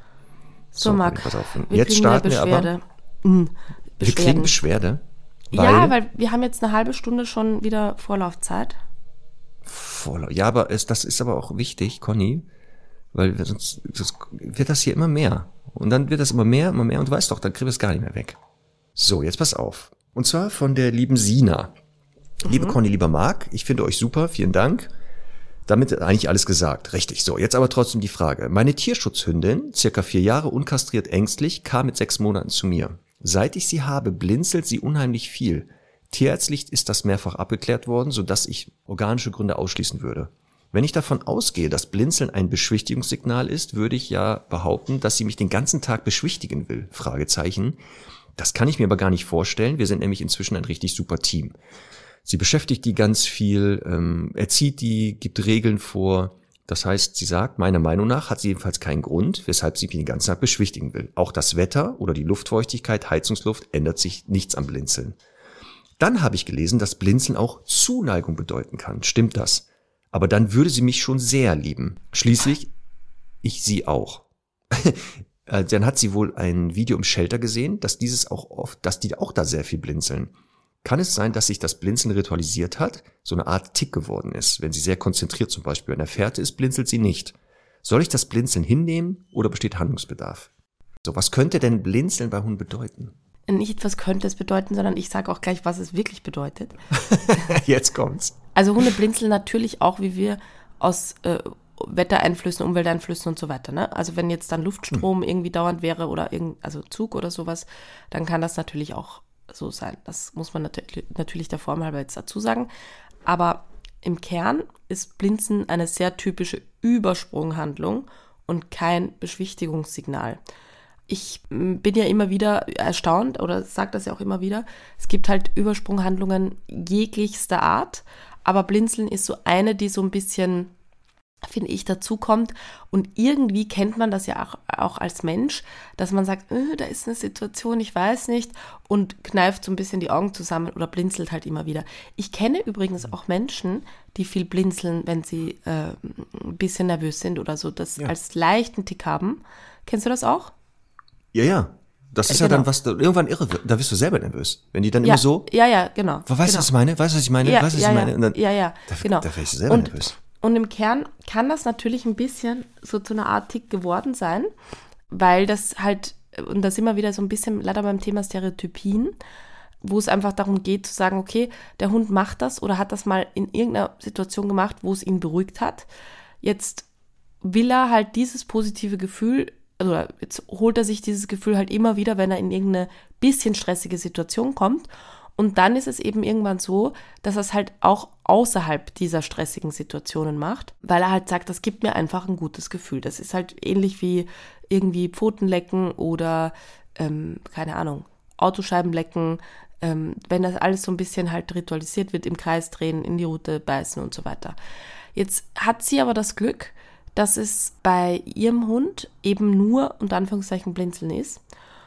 So, so Marc, pass auf. Jetzt starten wir aber. Mhm. Wir kriegen Beschwerde. Weil ja, weil wir haben jetzt eine halbe Stunde schon wieder Vorlaufzeit. Vorlauf. Ja, aber es, das ist aber auch wichtig, Conny, weil sonst, sonst wird das hier immer mehr. Und dann wird das immer mehr, immer mehr und du weißt doch, dann kriegen wir es gar nicht mehr weg. So, jetzt pass auf. Und zwar von der lieben Sina. Mhm. Liebe Conny, lieber Marc, ich finde euch super, vielen Dank. Damit ist eigentlich alles gesagt. Richtig. So, jetzt aber trotzdem die Frage. Meine Tierschutzhündin, circa vier Jahre, unkastriert ängstlich, kam mit sechs Monaten zu mir. Seit ich sie habe, blinzelt sie unheimlich viel. Tierärztlich ist das mehrfach abgeklärt worden, sodass ich organische Gründe ausschließen würde. Wenn ich davon ausgehe, dass Blinzeln ein Beschwichtigungssignal ist, würde ich ja behaupten, dass sie mich den ganzen Tag beschwichtigen will. Fragezeichen. Das kann ich mir aber gar nicht vorstellen. Wir sind nämlich inzwischen ein richtig super Team. Sie beschäftigt die ganz viel, ähm, erzieht die, gibt Regeln vor. Das heißt, sie sagt, meiner Meinung nach hat sie jedenfalls keinen Grund, weshalb sie mich den ganzen Tag beschwichtigen will. Auch das Wetter oder die Luftfeuchtigkeit, Heizungsluft ändert sich nichts am Blinzeln. Dann habe ich gelesen, dass Blinzeln auch Zuneigung bedeuten kann. Stimmt das? Aber dann würde sie mich schon sehr lieben. Schließlich ich sie auch. Äh, dann hat sie wohl ein Video im Shelter gesehen, dass dieses auch oft, dass die auch da sehr viel blinzeln. Kann es sein, dass sich das Blinzeln ritualisiert hat, so eine Art Tick geworden ist? Wenn sie sehr konzentriert zum Beispiel an der Fährte ist, blinzelt sie nicht. Soll ich das Blinzeln hinnehmen oder besteht Handlungsbedarf? So, was könnte denn Blinzeln bei Hunden bedeuten? Nicht, was könnte es bedeuten, sondern ich sage auch gleich, was es wirklich bedeutet. Jetzt kommt's. Also Hunde blinzeln natürlich auch, wie wir aus äh, Wettereinflüssen, Umwelteinflüssen und so weiter. Ne? Also wenn jetzt dann Luftstrom hm. irgendwie dauernd wäre oder irgend, also Zug oder sowas, dann kann das natürlich auch so sein. Das muss man natürlich, natürlich der Form halber jetzt dazu sagen. Aber im Kern ist Blinzen eine sehr typische Übersprunghandlung und kein Beschwichtigungssignal. Ich bin ja immer wieder erstaunt oder sage das ja auch immer wieder. Es gibt halt Übersprunghandlungen jeglichster Art, aber Blinzeln ist so eine, die so ein bisschen finde ich, dazu kommt. Und irgendwie kennt man das ja auch, auch als Mensch, dass man sagt, äh, da ist eine Situation, ich weiß nicht, und kneift so ein bisschen die Augen zusammen oder blinzelt halt immer wieder. Ich kenne übrigens auch Menschen, die viel blinzeln, wenn sie äh, ein bisschen nervös sind oder so, das ja. als leichten Tick haben. Kennst du das auch? Ja, ja. Das ist ja genau. dann was, da irgendwann irre. Da wirst du selber nervös. Wenn die dann Ja, immer so, ja, ja, genau. weißt du, genau. was ich meine? Weißt du, was ich meine? Ja, weißt du, was ja, ich ja. meine? Und dann, ja, ja, da, genau. da wär ich selber und, nervös. Und im Kern kann das natürlich ein bisschen so zu einer Art Tick geworden sein, weil das halt, und da sind wir wieder so ein bisschen leider beim Thema Stereotypien, wo es einfach darum geht zu sagen, okay, der Hund macht das oder hat das mal in irgendeiner Situation gemacht, wo es ihn beruhigt hat. Jetzt will er halt dieses positive Gefühl, oder jetzt holt er sich dieses Gefühl halt immer wieder, wenn er in irgendeine bisschen stressige Situation kommt. Und dann ist es eben irgendwann so, dass er es halt auch außerhalb dieser stressigen Situationen macht, weil er halt sagt, das gibt mir einfach ein gutes Gefühl. Das ist halt ähnlich wie irgendwie Pfoten lecken oder, ähm, keine Ahnung, Autoscheiben lecken, ähm, wenn das alles so ein bisschen halt ritualisiert wird, im Kreis drehen, in die Route beißen und so weiter. Jetzt hat sie aber das Glück, dass es bei ihrem Hund eben nur unter Anführungszeichen Blinzeln ist.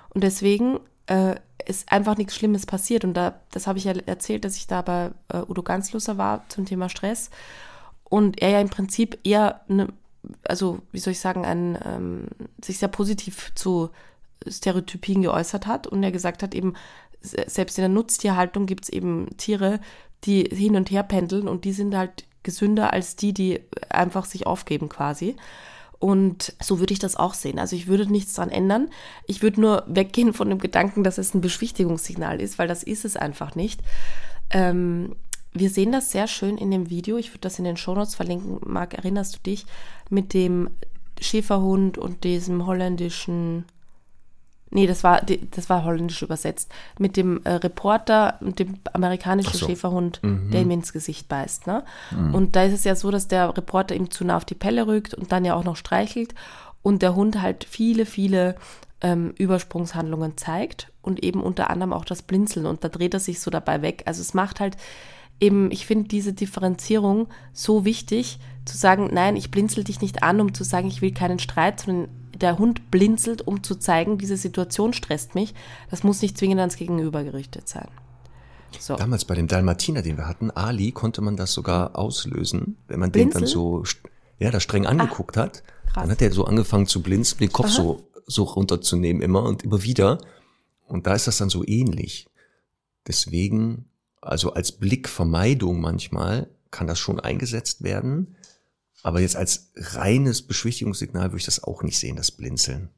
Und deswegen äh, ist einfach nichts Schlimmes passiert. Und da, das habe ich ja erzählt, dass ich da bei äh, Udo Ganzlusser war zum Thema Stress. Und er ja im Prinzip eher, ne, also wie soll ich sagen, ein, ähm, sich sehr positiv zu Stereotypien geäußert hat und er gesagt hat, eben, se- selbst in der Nutztierhaltung gibt es eben Tiere, die hin und her pendeln und die sind halt gesünder als die, die einfach sich aufgeben quasi. Und so würde ich das auch sehen. Also ich würde nichts dran ändern. Ich würde nur weggehen von dem Gedanken, dass es ein Beschwichtigungssignal ist, weil das ist es einfach nicht. Ähm, wir sehen das sehr schön in dem Video. Ich würde das in den Shownotes verlinken. Marc, erinnerst du dich mit dem Schäferhund und diesem holländischen Nee, das war, das war holländisch übersetzt. Mit dem äh, Reporter und dem amerikanischen so. Schäferhund, der ihm ins Gesicht beißt. Ne? Und da ist es ja so, dass der Reporter ihm zu nah auf die Pelle rückt und dann ja auch noch streichelt und der Hund halt viele, viele ähm, Übersprungshandlungen zeigt und eben unter anderem auch das Blinzeln und da dreht er sich so dabei weg. Also es macht halt eben, ich finde diese Differenzierung so wichtig, zu sagen, nein, ich blinzel dich nicht an, um zu sagen, ich will keinen Streit, sondern der Hund blinzelt, um zu zeigen, diese Situation stresst mich. Das muss nicht zwingend ans Gegenüber gerichtet sein. So. Damals bei dem Dalmatiner, den wir hatten, Ali, konnte man das sogar auslösen, wenn man den dann Blinzeln? so, ja, da streng angeguckt hat. krass. Dann hat er so angefangen zu blinzeln, den Kopf so, so runterzunehmen immer und immer wieder. Und da ist das dann so ähnlich. Deswegen, also als Blickvermeidung manchmal kann das schon eingesetzt werden. Aber jetzt als reines Beschwichtigungssignal würde ich das auch nicht sehen, das Blinzeln.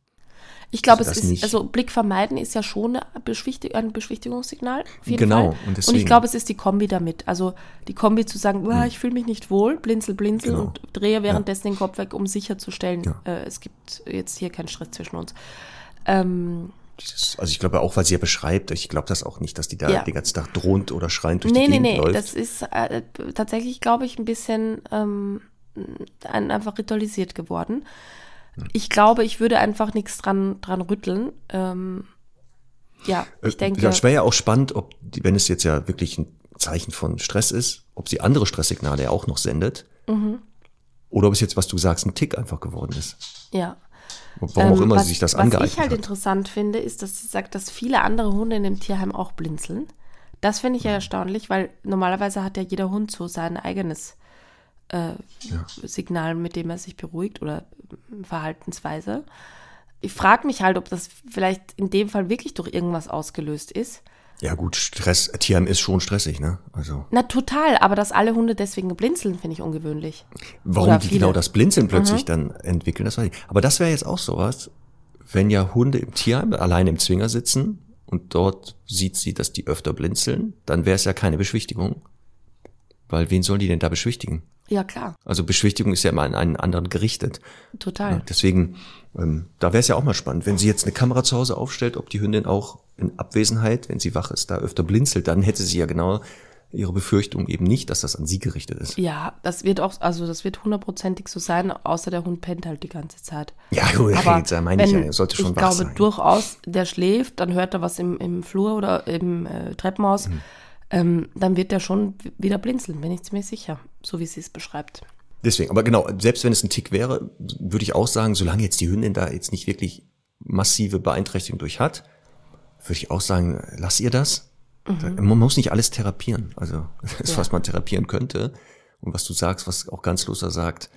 Ich glaube, Also es ist, nicht. also Blick vermeiden ist ja schon eine Beschwichtig ein Beschwichtigungssignal. Genau, Fall. und und deswegen- ich glaube, es ist die Kombi damit. Also die Kombi zu sagen, "Uah, ich fühle mich nicht wohl, blinzel, blinzel Genau. und drehe währenddessen den Kopf weg, um sicherzustellen, Ja. äh, es gibt jetzt hier keinen Stress zwischen uns. Ähm, Dieses, also ich glaube auch, weil sie ja beschreibt, ich glaube das auch nicht, dass die da Ja. den ganzen Tag drohend oder schreiend durch nee, die nee, Gegend nee, läuft. das ist äh, tatsächlich, glaube ich, ein bisschen ähm, ein, einfach ritualisiert geworden. Ich glaube, ich würde einfach nichts dran, dran rütteln. Ähm, ja, ich denke. Ja, es wäre ja auch spannend, ob, wenn es jetzt ja wirklich ein Zeichen von Stress ist, ob sie andere Stresssignale ja auch noch sendet. Mhm. Oder ob es jetzt, was du sagst, ein Tick einfach geworden ist. ja. Warum auch Ähm, immer was, sie sich das Was angeeignet ich halt hat. interessant finde, ist, dass sie sagt, dass viele andere Hunde in dem Tierheim auch blinzeln. Das finde ich Mhm. ja erstaunlich, weil normalerweise hat ja jeder Hund so sein eigenes äh, Signal, mit dem er sich beruhigt oder äh, Verhaltensweise. Ich frage mich halt, ob das vielleicht in dem Fall wirklich durch irgendwas ausgelöst ist. Ja gut, Stress, TM ist schon stressig, ne? Also Na total, aber dass alle Hunde deswegen blinzeln, finde ich ungewöhnlich. warum Oder die viele. genau das Blinzeln Mhm. plötzlich dann entwickeln, das weiß ich. Aber das wäre jetzt auch sowas, wenn ja Hunde im Tierheim alleine im Zwinger sitzen und dort sieht sie, dass die öfter blinzeln, dann wäre es ja keine Beschwichtigung. Weil wen sollen die denn da beschwichtigen? Ja, klar, Also Beschwichtigung ist ja immer an einen anderen gerichtet. total. Ja, deswegen, ähm, da wäre es ja auch mal spannend, wenn sie jetzt eine Kamera zu Hause aufstellt, ob die Hündin auch in Abwesenheit, wenn sie wach ist, da öfter blinzelt, dann hätte sie ja genau ihre Befürchtung eben nicht, dass das an sie gerichtet ist. Ja, das wird auch, also das wird hundertprozentig so sein, außer der Hund pennt halt die ganze Zeit. Ja, gut, Aber jetzt meine ich ja, er sollte schon ich wach glaube sein. durchaus, der schläft, dann hört er was im, im Flur oder im äh, Treppenhaus, Mhm. Ähm, dann wird er schon wieder blinzeln, bin ich ziemlich sicher, so wie sie es beschreibt. Deswegen, aber genau, selbst wenn es ein Tick wäre, würde ich auch sagen, solange jetzt die Hündin da jetzt nicht wirklich massive Beeinträchtigung durch hat, würde ich auch sagen, lass ihr das. Da- Man muss nicht alles therapieren. Also das, Ja. was man therapieren könnte und was du sagst, was auch ganz loser sagt,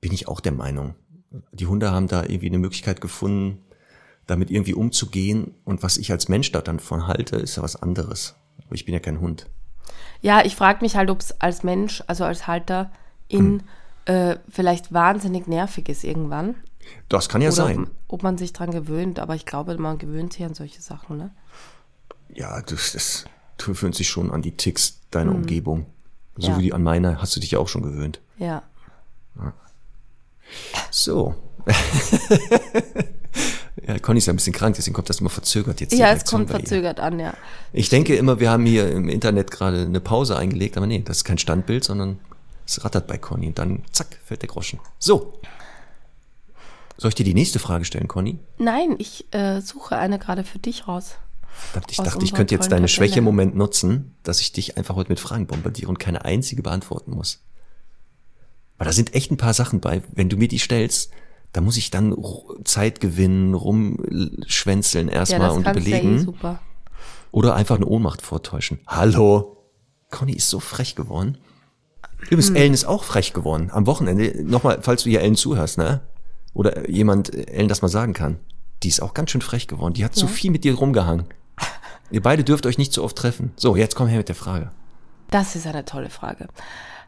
bin ich auch der Meinung. Die Hunde haben da irgendwie eine Möglichkeit gefunden, damit irgendwie umzugehen. Und was ich als Mensch da dann von halte, ist ja was anderes. Aber ich bin ja kein Hund. Ja, ich frage mich halt, ob es als Mensch, also als Halter, in hm. äh, vielleicht wahnsinnig nervig ist irgendwann. Das kann ja Oder sein. Ob, ob, man sich dran gewöhnt, aber ich glaube, man gewöhnt sich an solche Sachen, ne? Ja, das, das du gewöhnst dich schon an die Ticks deiner hm. Umgebung. So ja. wie an meiner hast du dich ja auch schon gewöhnt. Ja. ja. So. ja, Conny ist ja ein bisschen krank, deswegen kommt das immer verzögert jetzt. Ja, es kommt verzögert an, ja. Ich denke immer, wir haben hier im Internet gerade eine Pause eingelegt, aber nee, das ist kein Standbild, sondern es rattert bei Conny und dann zack, fällt der Groschen. So. Soll ich dir die nächste Frage stellen, Conny? Nein, ich äh, suche eine gerade für dich raus. Verdammt, ich dachte, ich könnte jetzt deine Schwäche im Moment nutzen, dass ich dich einfach heute mit Fragen bombardiere und keine einzige beantworten muss. Weil da sind echt ein paar Sachen bei. Wenn du mir die stellst, da muss ich dann Zeit gewinnen, rumschwänzeln erstmal ja, und überlegen. Ja eh super. Oder einfach eine Ohnmacht vortäuschen. Hallo. Conny ist so frech geworden. Übrigens, hm. Ellen ist auch frech geworden. Am Wochenende, nochmal, falls du hier Ellen zuhörst, ne? Oder jemand Ellen das mal sagen kann. Die ist auch ganz schön frech geworden. Die hat ja. zu viel mit dir rumgehangen. Ihr beide dürft euch nicht so oft treffen. So, jetzt komm her mit der Frage. Das ist eine tolle Frage.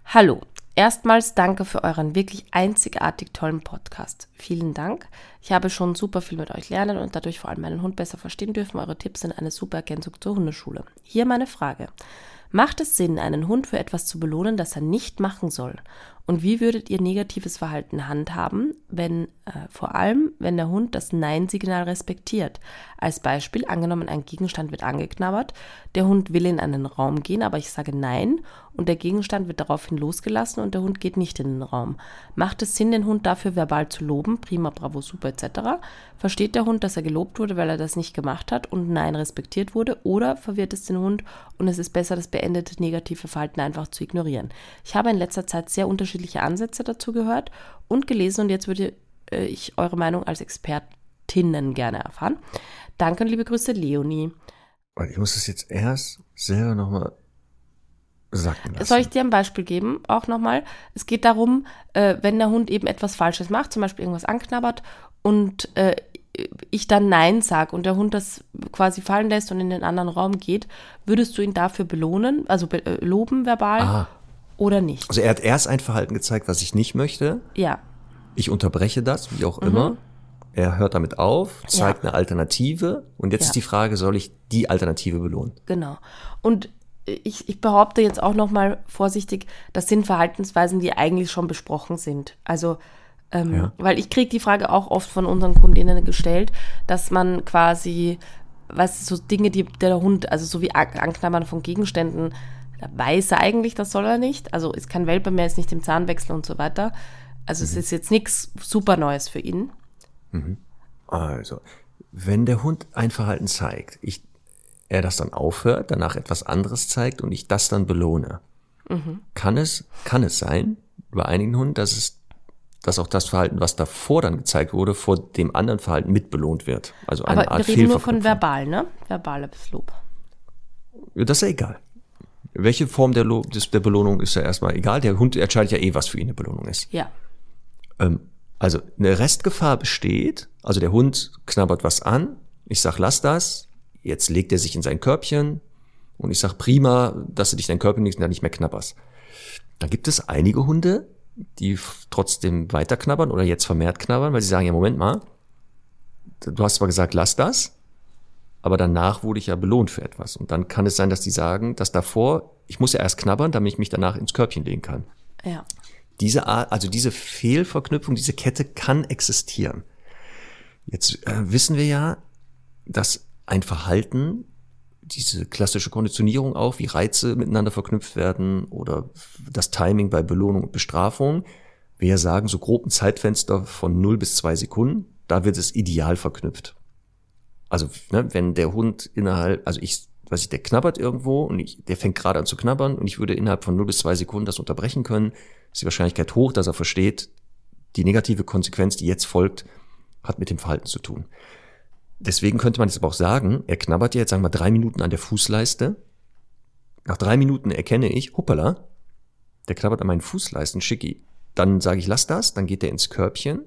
Hallo, Erstmals danke für euren wirklich einzigartig tollen Podcast. Vielen Dank. Ich habe schon super viel mit euch lernen und dadurch vor allem meinen Hund besser verstehen dürfen. Eure Tipps sind eine super Ergänzung zur Hundeschule. Hier meine Frage. Macht es Sinn, einen Hund für etwas zu belohnen, das er nicht machen soll? Und wie würdet ihr negatives Verhalten handhaben, wenn äh, vor allem, wenn der Hund das Nein-Signal respektiert? Als Beispiel, angenommen, ein Gegenstand wird angeknabbert, der Hund will in einen Raum gehen, aber ich sage Nein und der Gegenstand wird daraufhin losgelassen und der Hund geht nicht in den Raum. Macht es Sinn, den Hund dafür verbal zu loben, prima, bravo, super etc.? Versteht der Hund, dass er gelobt wurde, weil er das nicht gemacht hat und Nein respektiert wurde? Oder verwirrt es den Hund und es ist besser, das beendete negative Verhalten einfach zu ignorieren? Ich habe in letzter Zeit sehr unterschiedliche Ansätze dazu gehört und gelesen und jetzt würde äh, ich eure Meinung als Expertinnen gerne erfahren. Danke und liebe Grüße, Leonie. Ich muss es jetzt erst selber nochmal sacken lassen. Soll ich dir ein Beispiel geben? Auch nochmal. Es geht darum, äh, wenn der Hund eben etwas Falsches macht, zum Beispiel irgendwas anknabbert und äh, ich dann Nein sage und der Hund das quasi fallen lässt und in den anderen Raum geht, würdest du ihn dafür belohnen, also be äh, loben verbal ah. oder nicht? Also er hat erst ein Verhalten gezeigt, was ich nicht möchte. Ja. Ich unterbreche das, wie auch mhm. immer. Er hört damit auf, zeigt ja. eine Alternative und jetzt ja. ist die Frage, soll ich die Alternative belohnen? Genau. Und ich, ich behaupte jetzt auch noch mal vorsichtig, das sind Verhaltensweisen, die eigentlich schon besprochen sind. Also ähm, ja. weil ich kriege die Frage auch oft von unseren Kundinnen gestellt, dass man quasi, was so Dinge, die der Hund, also so wie Anknabbern von Gegenständen, da weiß er eigentlich, das soll er nicht. Also ist kein Welpe mehr, ist nicht im Zahnwechsel und so weiter. Also mhm. es ist jetzt nichts super Neues für ihn. Mhm. Also, wenn der Hund ein Verhalten zeigt, ich, er das dann aufhört, danach etwas anderes zeigt und ich das dann belohne, mhm. kann es, kann es sein, bei einigen Hunden, dass es dass auch das Verhalten, was davor dann gezeigt wurde, vor dem anderen Verhalten mitbelohnt wird. Also eine Aber Art wir reden nur von verbal, ne? Verbales Lob. Das ist ja egal. Welche Form der, Lob, des, der Belohnung ist ja erstmal egal. Der Hund entscheidet ja eh, was für ihn eine Belohnung ist. Ja. Ähm, also eine Restgefahr besteht. Also der Hund knabbert was an. Ich sag, lass das. Jetzt legt er sich in sein Körbchen. Und ich sag, prima, dass du dich dein Körbchen nicht, nicht mehr knabberst. Da gibt es einige Hunde, die trotzdem weiter knabbern oder jetzt vermehrt knabbern, weil sie sagen, ja, Moment mal, du hast zwar gesagt, lass das, aber danach wurde ich ja belohnt für etwas. Und dann kann es sein, dass die sagen, dass davor, ich muss ja erst knabbern, damit ich mich danach ins Körbchen legen kann. Ja. Diese Art, also diese Fehlverknüpfung, diese Kette kann existieren. Jetzt äh, wissen wir ja, dass ein Verhalten diese klassische Konditionierung auch, wie Reize miteinander verknüpft werden oder das Timing bei Belohnung und Bestrafung. Wir sagen so grob ein Zeitfenster von 0 bis 2 Sekunden, da wird es ideal verknüpft. Also, ne, wenn der Hund innerhalb, also ich, weiß ich, der knabbert irgendwo und ich, der fängt gerade an zu knabbern und ich würde innerhalb von 0 bis 2 Sekunden das unterbrechen können, ist die Wahrscheinlichkeit hoch, dass er versteht, die negative Konsequenz, die jetzt folgt, hat mit dem Verhalten zu tun. Deswegen könnte man jetzt aber auch sagen, er knabbert jetzt, sagen wir, drei Minuten an der Fußleiste. Nach drei Minuten erkenne ich, hoppala, der knabbert an meinen Fußleisten, schicki. Dann sage ich, lass das, dann geht er ins Körbchen.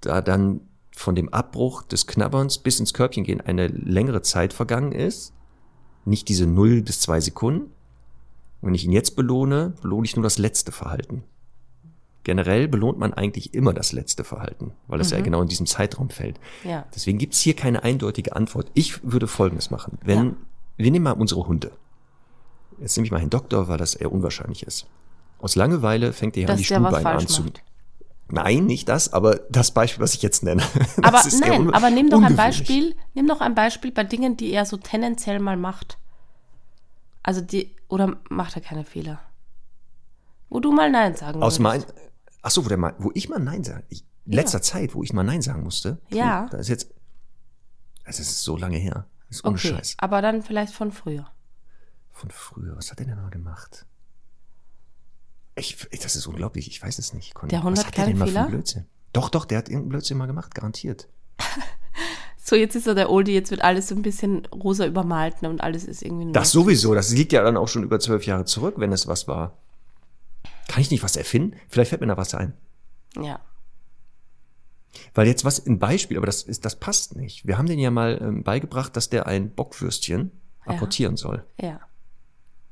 Da dann von dem Abbruch des Knabberns bis ins Körbchen gehen eine längere Zeit vergangen ist. Nicht diese 0 bis 2 Sekunden. Wenn ich ihn jetzt belohne, belohne ich nur das letzte Verhalten. Generell belohnt man eigentlich immer das letzte Verhalten, weil es mhm. ja genau in diesem Zeitraum fällt. Ja. Deswegen gibt's hier keine eindeutige Antwort. Ich würde Folgendes machen. Wenn, ja. wir nehmen mal unsere Hunde. Jetzt nehme ich mal einen Doktor, weil das eher unwahrscheinlich ist. Aus Langeweile fängt er an, die Stuhlbeine anzumachen. Nein, nicht das, aber das Beispiel, was ich jetzt nenne. Aber nein, aber nimm doch ein Beispiel, nimm doch ein Beispiel bei Dingen, die er so tendenziell mal macht. Also die, oder macht er keine Fehler? Wo du mal Nein sagen musst. Aus mein, ach so, wo, der mal, wo ich mal Nein sage. Ich, ja. Letzter Zeit, wo ich mal Nein sagen musste. Ja. Da ist jetzt, das ist so lange her. Das ist ohne okay, Scheiß. aber dann vielleicht von früher. Von früher, was hat er denn mal gemacht? Ich, das ist unglaublich, ich weiß es nicht. Conny. Der Hund hat keine Fehler? Blödsinn? Doch, doch, der hat irgendeinen Blödsinn mal gemacht, garantiert. so, jetzt ist er der Oldie, jetzt wird alles so ein bisschen rosa übermalt ne, und alles ist irgendwie. Das sowieso, das liegt ja dann auch schon über zwölf Jahre zurück, wenn es was war. Kann ich nicht was erfinden? Vielleicht fällt mir da was ein. Ja. Weil jetzt was ein Beispiel, aber das ist, das passt nicht. Wir haben den ja mal ähm, beigebracht, dass der ein Bockwürstchen ja. apportieren soll. Ja.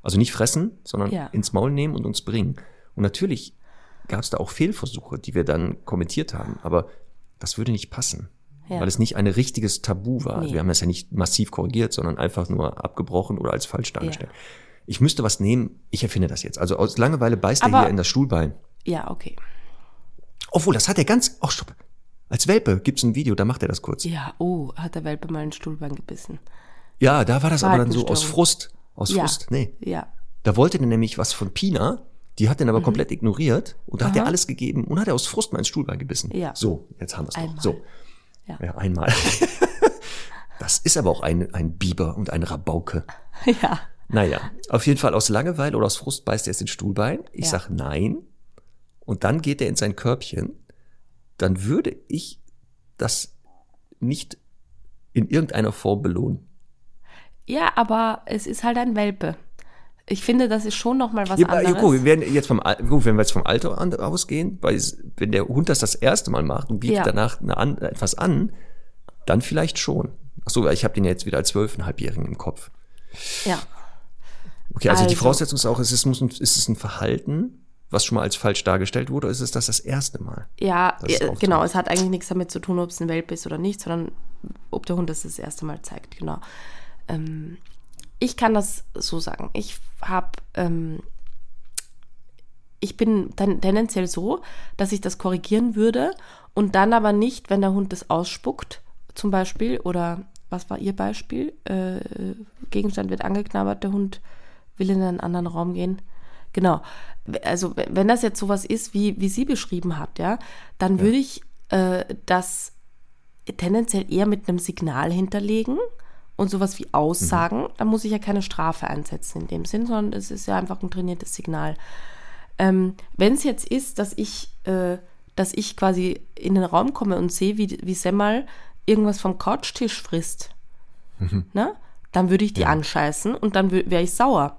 Also nicht fressen, sondern ja. ins Maul nehmen und uns bringen. Und natürlich gab es da auch Fehlversuche, die wir dann kommentiert haben. Aber das würde nicht passen, ja. weil es nicht ein richtiges Tabu war. Nee. Wir haben es ja nicht massiv korrigiert, sondern einfach nur abgebrochen oder als falsch dargestellt. Ja. Ich müsste was nehmen, ich erfinde das jetzt. Also aus Langeweile beißt er hier in das Stuhlbein. Ja, okay. Obwohl, das hat er ganz. Oh, stopp. Als Welpe gibt's ein Video, da macht er das kurz. Ja, oh, hat der Welpe mal ein Stuhlbein gebissen. Ja, da war das aber dann so aus Frust. Aus ja. Frust, nee. Ja. Da wollte der nämlich was von Pina, die hat den aber mhm. komplett ignoriert und da Aha. hat er alles gegeben und hat er aus Frust mal ins Stuhlbein gebissen. Ja. So, jetzt haben wir es doch. So. Ja, ja einmal. das ist aber auch ein, ein Biber und ein Rabauke. Ja. Naja, auf jeden Fall aus Langeweile oder aus Frust beißt er jetzt ins Stuhlbein. Ich ja. sag nein. Und dann geht er in sein Körbchen. Dann würde ich das nicht in irgendeiner Form belohnen. Ja, aber es ist halt ein Welpe. Ich finde, das ist schon noch mal was ja, anderes. Ja, gut, wir werden jetzt vom, gut, wenn wir jetzt vom Alter ausgehen, weil wenn der Hund das das erste Mal macht und bietet ja. danach eine, etwas an, dann vielleicht schon. Ach so, ich habe den jetzt wieder als zwölfeinhalbjährigen im Kopf. Ja. Okay, also, also, die Voraussetzung ist auch, ist es, muss ein, ist es ein Verhalten, was schon mal als falsch dargestellt wurde, oder ist es das das erste Mal? Ja, genau, es hat eigentlich nichts damit zu tun, ob es ein Welpe ist oder nicht, sondern ob der Hund das das erste Mal zeigt, genau. Ähm, ich kann das so sagen. Ich habe, ähm, ich bin dann tendenziell so, dass ich das korrigieren würde und dann aber nicht, wenn der Hund das ausspuckt, zum Beispiel, oder was war Ihr Beispiel? Äh, Gegenstand wird angeknabbert, der Hund will in einen anderen Raum gehen. Genau. Also wenn das jetzt sowas ist, wie, wie sie beschrieben hat, ja, dann ja. würde ich äh, das tendenziell eher mit einem Signal hinterlegen und sowas wie Aussagen. Mhm. Da muss ich ja keine Strafe einsetzen in dem Sinn, sondern es ist ja einfach ein trainiertes Signal. Ähm, wenn es jetzt ist, dass ich, äh, dass ich quasi in den Raum komme und sehe, wie, wie Semmel irgendwas vom Couchtisch frisst, mhm. ne? dann würde ich die ja. anscheißen und dann wäre ich sauer.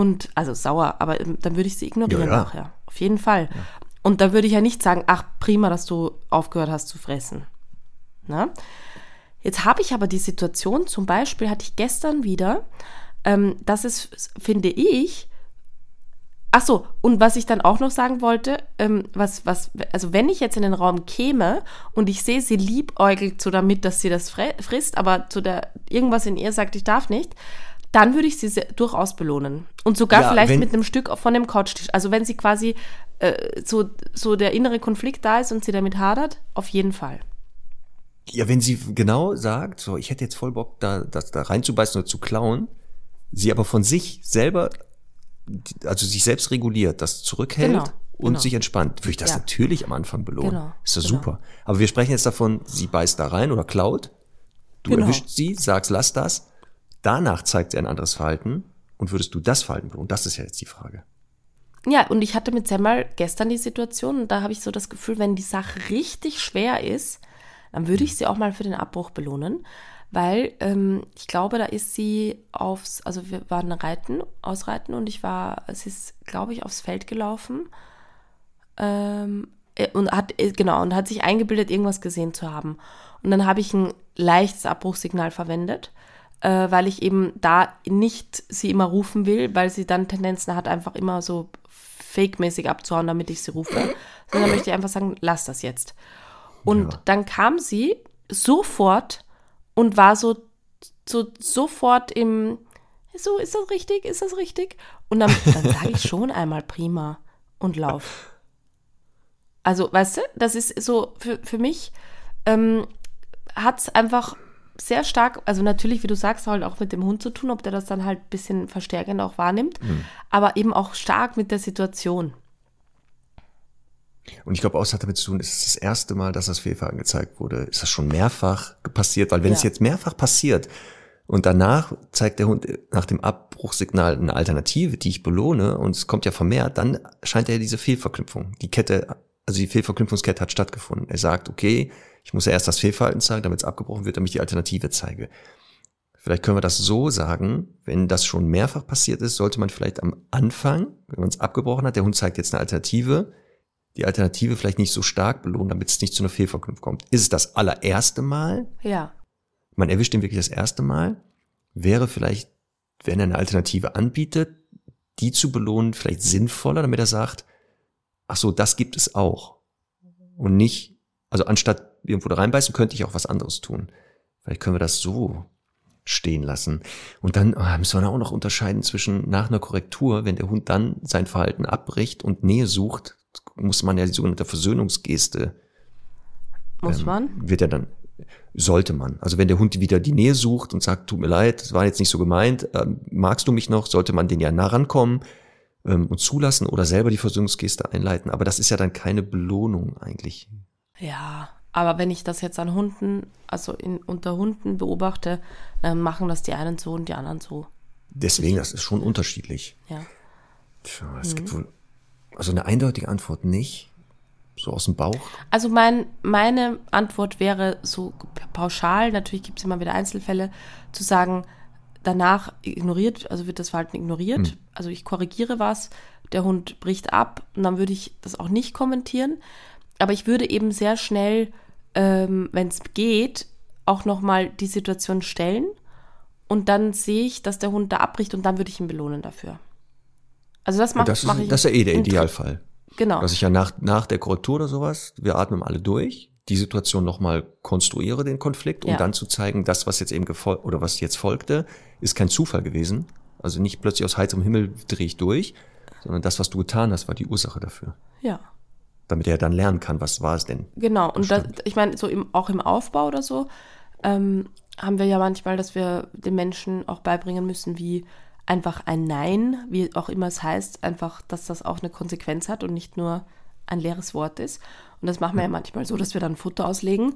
Und, also sauer, aber ähm, dann würde ich sie ignorieren ja, ja. nachher. Auf jeden Fall. Ja. Und da würde ich ja nicht sagen, ach, prima, dass du aufgehört hast zu fressen. Na? Jetzt habe ich aber die Situation, zum Beispiel hatte ich gestern wieder, ähm, dass es, finde ich, Ach so, und was ich dann auch noch sagen wollte, ähm, was, was, also wenn ich jetzt in den Raum käme und ich sehe, sie liebäugelt so damit, dass sie das frisst, aber zu der irgendwas in ihr sagt, ich darf nicht, dann würde ich sie sehr, durchaus belohnen. Und sogar ja, vielleicht mit einem Stück von dem Couchtisch. Also wenn sie quasi äh, so, so der innere Konflikt da ist und sie damit hadert, auf jeden Fall. Ja, wenn sie genau sagt, so, ich hätte jetzt voll Bock, da, das, da reinzubeißen oder zu klauen, sie aber von sich selber, also sich selbst reguliert, das zurückhält genau, und genau. sich entspannt, würde ich das ja. natürlich am Anfang belohnen. Genau, ist ja genau. super. Aber wir sprechen jetzt davon, sie beißt da rein oder klaut, du genau. erwischt sie, sagst, lass das, Danach zeigt sie ein anderes Verhalten und würdest du das Verhalten belohnen? Das ist ja jetzt die Frage. Ja, und ich hatte mit Semmel gestern die Situation und da habe ich so das Gefühl, wenn die Sache richtig schwer ist, dann würde ich sie auch mal für den Abbruch belohnen, weil ähm, ich glaube, da ist sie aufs, also wir waren reiten, ausreiten und ich war, es ist, glaube ich, aufs Feld gelaufen. Ähm, äh, und hat, äh, genau, und hat sich eingebildet, irgendwas gesehen zu haben. Und dann habe ich ein leichtes Abbruchsignal verwendet, äh, weil ich eben da nicht sie immer rufen will, weil sie dann Tendenzen hat, einfach immer so fake-mäßig abzuhauen, damit ich sie rufe. Sondern möchte ich einfach sagen, lass das jetzt. Und ja. dann kam sie sofort und war so, so sofort im, so, ist das richtig, ist das richtig? Und dann, dann sage ich schon einmal prima und lauf. Also, weißt du, das ist so für, für mich, ähm, hat es einfach sehr stark, also natürlich, wie du sagst, halt auch mit dem Hund zu tun, ob der das dann halt ein bisschen verstärkend auch wahrnimmt, mhm. aber eben auch stark mit der Situation. Und ich glaube, auch es hat damit zu tun, ist es das erste Mal, dass das Fehlverhalten gezeigt wurde. Ist das schon mehrfach passiert? Weil wenn ja. es jetzt mehrfach passiert und danach zeigt der Hund nach dem Abbruchsignal eine Alternative, die ich belohne und es kommt ja vermehrt, dann scheint er diese Fehlverknüpfung, die Kette, also die Fehlverknüpfungskette hat stattgefunden. Er sagt, okay, ich muss ja erst das Fehlverhalten zeigen, damit es abgebrochen wird, damit ich die Alternative zeige. Vielleicht können wir das so sagen, wenn das schon mehrfach passiert ist, sollte man vielleicht am Anfang, wenn man es abgebrochen hat, der Hund zeigt jetzt eine Alternative, die Alternative vielleicht nicht so stark belohnen, damit es nicht zu einer Fehlverknüpfung kommt. Ist es das allererste Mal? Ja. Man erwischt ihn wirklich das erste Mal. Wäre vielleicht, wenn er eine Alternative anbietet, die zu belohnen, vielleicht sinnvoller, damit er sagt, ach so, das gibt es auch. Und nicht, also anstatt irgendwo da reinbeißen, könnte ich auch was anderes tun. Vielleicht können wir das so stehen lassen. Und dann oh, müssen wir auch noch unterscheiden zwischen nach einer Korrektur, wenn der Hund dann sein Verhalten abbricht und Nähe sucht, muss man ja die sogenannte Versöhnungsgeste. Muss ähm, man? Wird ja dann, sollte man. Also wenn der Hund wieder die Nähe sucht und sagt, tut mir leid, das war jetzt nicht so gemeint, ähm, magst du mich noch, sollte man den ja nah rankommen ähm, und zulassen oder selber die Versöhnungsgeste einleiten. Aber das ist ja dann keine Belohnung eigentlich. Ja, aber wenn ich das jetzt an Hunden, also in, unter Hunden beobachte, dann machen das die einen so und die anderen so. Deswegen, das ist schon unterschiedlich. Ja. Tja, es mhm. gibt wohl, also eine eindeutige Antwort nicht. So aus dem Bauch? Also mein, meine Antwort wäre so pauschal, natürlich gibt es immer wieder Einzelfälle, zu sagen, danach ignoriert, also wird das Verhalten ignoriert, mhm. also ich korrigiere was, der Hund bricht ab und dann würde ich das auch nicht kommentieren. Aber ich würde eben sehr schnell, ähm, wenn es geht, auch nochmal die Situation stellen und dann sehe ich, dass der Hund da abbricht und dann würde ich ihn belohnen dafür. Also das mache mach ich. Das ist ja eh der Idealfall. Genau. Dass ich ja nach, nach der Korrektur oder sowas, wir atmen alle durch, die Situation nochmal konstruiere, den Konflikt, um ja. dann zu zeigen, das, was jetzt eben gefolgt oder was jetzt folgte, ist kein Zufall gewesen. Also nicht plötzlich aus heiterem Himmel drehe ich durch, sondern das, was du getan hast, war die Ursache dafür. Ja damit er dann lernen kann, was war es denn. Genau, und das, ich meine, so im, auch im Aufbau oder so ähm, haben wir ja manchmal, dass wir den Menschen auch beibringen müssen, wie einfach ein Nein, wie auch immer es heißt, einfach, dass das auch eine Konsequenz hat und nicht nur ein leeres Wort ist. Und das machen wir ja manchmal so, dass wir dann Futter auslegen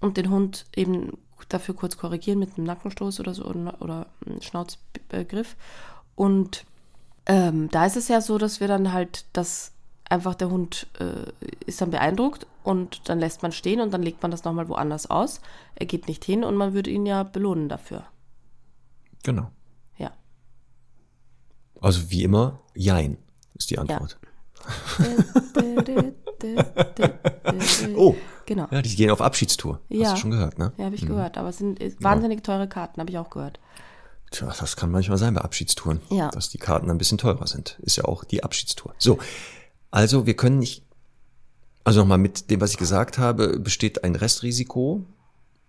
und den Hund eben dafür kurz korrigieren mit einem Nackenstoß oder so oder, oder einem Schnauzgriff. Und ähm, da ist es ja so, dass wir dann halt das einfach der Hund äh, ist dann beeindruckt und dann lässt man stehen und dann legt man das nochmal woanders aus. Er geht nicht hin und man würde ihn ja belohnen dafür. Genau. Ja. Also wie immer, Jein ist die Antwort. Ja. oh, genau. Ja, die gehen auf Abschiedstour. Ja. Hast du schon gehört, ne? Ja, habe ich mhm. gehört. Aber es sind wahnsinnig teure Karten, habe ich auch gehört. Tja, das kann manchmal sein bei Abschiedstouren, ja. dass die Karten ein bisschen teurer sind. Ist ja auch die Abschiedstour. So, also wir können nicht, also nochmal mit dem, was ich gesagt habe, besteht ein Restrisiko.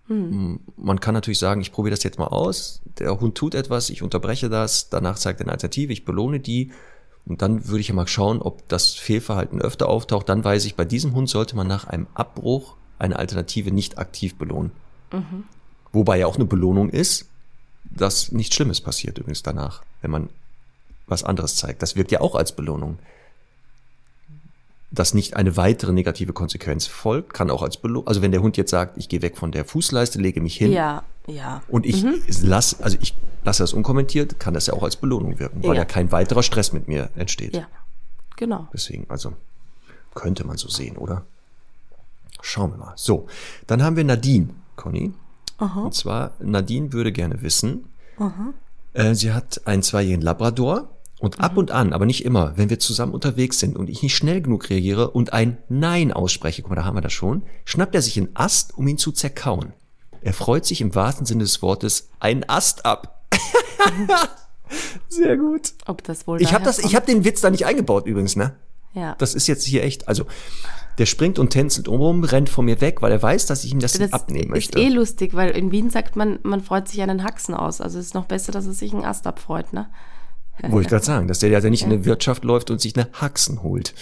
Hm. Man kann natürlich sagen, ich probiere das jetzt mal aus. Der Hund tut etwas, ich unterbreche das, danach zeigt er eine Alternative, ich belohne die. Und dann würde ich ja mal schauen, ob das Fehlverhalten öfter auftaucht. Dann weiß ich, bei diesem Hund sollte man nach einem Abbruch eine Alternative nicht aktiv belohnen. Mhm. Wobei ja auch eine Belohnung ist, dass nichts Schlimmes passiert übrigens danach, wenn man was anderes zeigt. Das wirkt ja auch als Belohnung dass nicht eine weitere negative Konsequenz folgt, kann auch als Belohnung, also wenn der Hund jetzt sagt, ich gehe weg von der Fußleiste, lege mich hin. Ja, ja. Und ich mhm. lasse, also ich lasse das unkommentiert, kann das ja auch als Belohnung wirken, weil ja. ja kein weiterer Stress mit mir entsteht. Ja, genau. Deswegen, also könnte man so sehen, oder? Schauen wir mal. So, dann haben wir Nadine, Conny. Aha. Und zwar, Nadine würde gerne wissen, Aha. Äh, sie hat einen zweijährigen Labrador Und ab und an, aber nicht immer, wenn wir zusammen unterwegs sind und ich nicht schnell genug reagiere und ein Nein ausspreche, guck mal, da haben wir das schon, schnappt er sich einen Ast, um ihn zu zerkauen. Er freut sich im wahrsten Sinne des Wortes einen Ast ab. Sehr gut. Ob das wohl Ich habe das, ich habe den Witz da nicht eingebaut übrigens, ne? ja. Das ist jetzt hier echt, also der springt und tänzelt umrum, rennt von mir weg, weil er weiß, dass ich ihm das, Das abnehmen möchte. ist eh lustig, weil in Wien sagt man, man freut sich einen Haxen aus. Also es ist noch besser, dass es sich einen Ast abfreut, ne? Wollte ich gerade sagen, dass der ja nicht in eine Wirtschaft läuft und sich eine Haxen holt.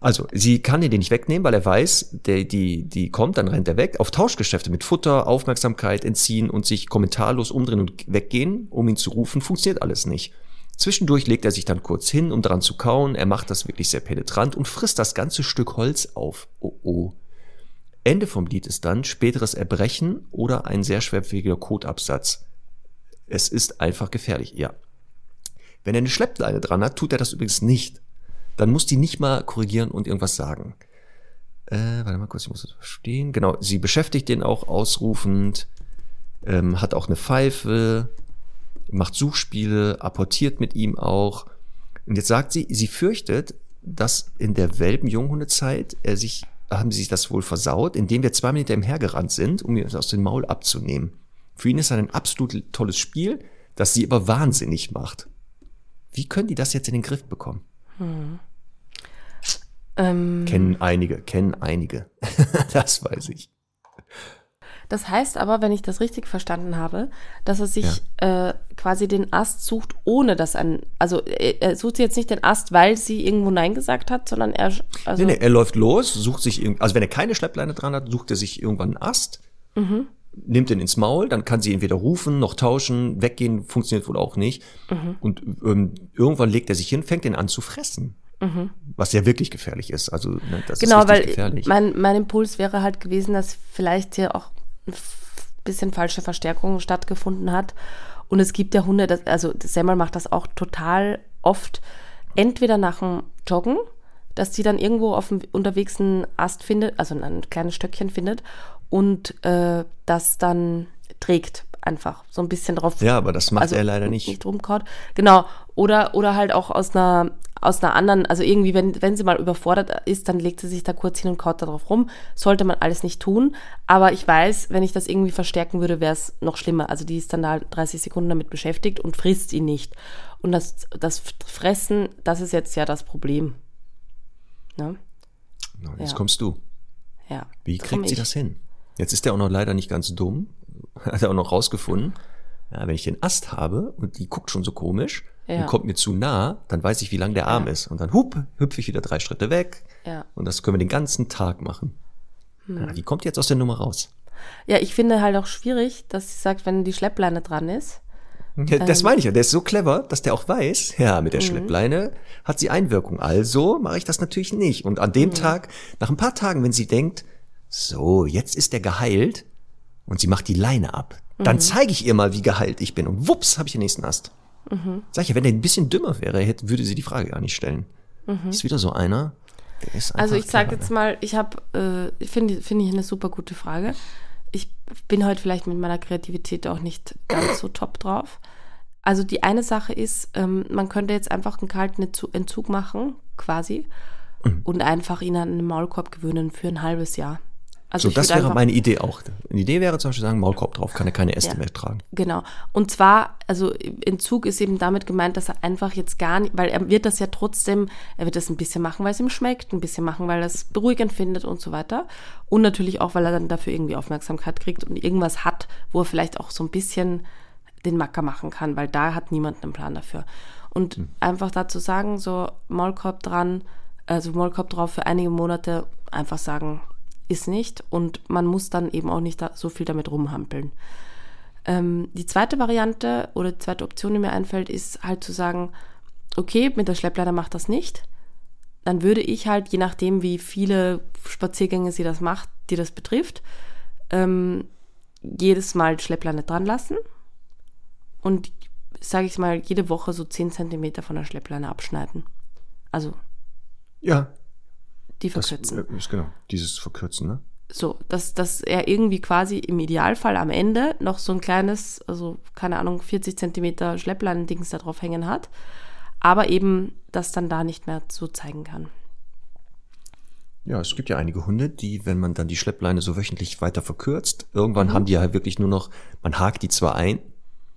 Also, sie kann den nicht wegnehmen, weil er weiß, der, die, die kommt, dann rennt er weg. Auf Tauschgeschäfte mit Futter, Aufmerksamkeit entziehen und sich kommentarlos umdrehen und weggehen, um ihn zu rufen, funktioniert alles nicht. Zwischendurch legt er sich dann kurz hin, um dran zu kauen. Er macht das wirklich sehr penetrant und frisst das ganze Stück Holz auf. Oh oh. Ende vom Lied ist dann späteres Erbrechen oder ein sehr schwerfälliger Kotabsatz. Es ist einfach gefährlich, ja. Wenn er eine Schleppleine dran hat, tut er das übrigens nicht. Dann muss die nicht mal korrigieren und irgendwas sagen. Äh, warte mal kurz, ich muss das verstehen. Genau, sie beschäftigt den auch ausrufend, ähm, hat auch eine Pfeife, macht Suchspiele, apportiert mit ihm auch. Und jetzt sagt sie, sie fürchtet, dass in der Welpen-Junghundezeit er sich, haben sie sich das wohl versaut, indem wir zwei Minuten hergerannt sind, um ihn aus dem Maul abzunehmen. Für ihn ist das ein absolut tolles Spiel, das sie aber wahnsinnig macht. Wie können die das jetzt in den Griff bekommen? Ähm, Kennen einige, kennen einige. das weiß ich. das heißt aber, wenn ich das richtig verstanden habe, dass er sich äh, quasi den Ast sucht, ohne dass ein, also er, er sucht jetzt nicht den Ast, weil sie irgendwo Nein gesagt hat, sondern er, also, Nee, nee, er läuft los, sucht sich also wenn er keine Schleppleine dran hat, sucht er sich irgendwann einen Ast, nimmt ihn ins Maul, dann kann sie ihn weder rufen noch tauschen, weggehen funktioniert wohl auch nicht. Und ähm, irgendwann legt er sich hin, fängt ihn an zu fressen. Was ja wirklich gefährlich ist. Also ne, das genau, ist weil gefährlich. mein, mein Impuls wäre halt gewesen, dass vielleicht hier auch ein bisschen falsche Verstärkung stattgefunden hat. Und es gibt ja Hunde, das, also Semmel macht das auch total oft, entweder nach dem Joggen, dass die dann irgendwo auf dem unterwegs einen Ast findet, also ein kleines Stöckchen findet und äh, das dann trägt einfach so ein bisschen drauf. Ja, aber das macht also er leider nicht. Nicht rumkaut. Genau. Oder, oder halt auch aus einer, aus einer anderen, also irgendwie, wenn, wenn sie mal überfordert ist, dann legt sie sich da kurz hin und kaut da drauf rum. Sollte man alles nicht tun. Aber ich weiß, wenn ich das irgendwie verstärken würde, wäre es noch schlimmer. Also die ist dann da 30 Sekunden damit beschäftigt und frisst ihn nicht. Und das, das Fressen, das ist jetzt ja das Problem. Ne? No, Jetzt ja. kommst du. Ja. Wie kriegt sie ich. das hin? Jetzt ist er auch noch leider nicht ganz dumm. Hat er auch noch rausgefunden. Ja, wenn ich den Ast habe und die guckt schon so komisch Ja. und kommt mir zu nah, dann weiß ich, wie lang der Arm ist. Und dann hup, hüpfe ich wieder drei Schritte weg. Ja. Und das können wir den ganzen Tag machen. Hm. Ja, wie kommt die jetzt aus der Nummer raus? Ja, ich finde halt auch schwierig, dass sie sagt, wenn die Schleppleine dran ist. Ja, das meine ich ja. Der ist so clever, dass der auch weiß, ja, Mhm. mit der Schleppleine hat sie Einwirkung. Also mache ich das natürlich nicht. Und an Mhm. dem Tag, nach ein paar Tagen, wenn sie denkt, so, jetzt ist der geheilt und sie macht die Leine ab, dann Mhm. zeige ich ihr mal, wie geheilt ich bin. Und wups, habe ich den nächsten Ast. Sag ich ja, wenn der ein bisschen dümmer wäre, hätte, würde sie die Frage gar nicht stellen. Ist wieder so einer, der ist einfach Mhm. Also ich sage jetzt mal, ich habe, äh, finde finde ich eine super gute Frage. Ich bin heute vielleicht mit meiner Kreativität auch nicht ganz so top drauf. Also die eine Sache ist, ähm, man könnte jetzt einfach einen kalten Entzu- Entzug machen, quasi, Mhm. und einfach ihn an einen Maulkorb gewöhnen für ein halbes Jahr. Also So, das wäre meine Idee auch. Eine Idee wäre zum Beispiel sagen, Maulkorb drauf, kann er keine Äste Ja. mehr tragen. Genau. Und zwar, also Entzug ist eben damit gemeint, dass er einfach jetzt gar nicht, weil er wird das ja trotzdem, er wird das ein bisschen machen, weil es ihm schmeckt, ein bisschen machen, weil er es beruhigend findet und so weiter. Und natürlich auch, weil er dann dafür irgendwie Aufmerksamkeit kriegt und irgendwas hat, wo er vielleicht auch so ein bisschen den Macker machen kann, weil da hat niemand einen Plan dafür. Und einfach dazu sagen, so Maulkorb dran, also Maulkorb drauf für einige Monate, einfach sagen, ist nicht. Und man muss dann eben auch nicht so viel damit rumhampeln. Ähm, die zweite Variante oder die zweite Option, die mir einfällt, ist halt zu sagen, okay, mit der Schleppleine macht das nicht. Dann würde ich halt, je nachdem, wie viele Spaziergänge sie das macht, die das betrifft, ähm, jedes Mal die Schleppleine dran lassen und, sage ich mal, jede Woche so 10 Zentimeter von der Schleppleine abschneiden. Also Ja, die das verkürzen. äh, ist genau. Dieses Verkürzen, ne? So, dass, dass er irgendwie quasi im Idealfall am Ende noch so ein kleines, also keine Ahnung, 40 Zentimeter Schleppleinendings da drauf hängen hat. aber eben das dann da nicht mehr so zeigen kann. Ja, es gibt ja einige Hunde, die, wenn man dann die Schleppleine so wöchentlich weiter verkürzt, irgendwann mhm. haben die ja wirklich nur noch, man hakt die zwar ein,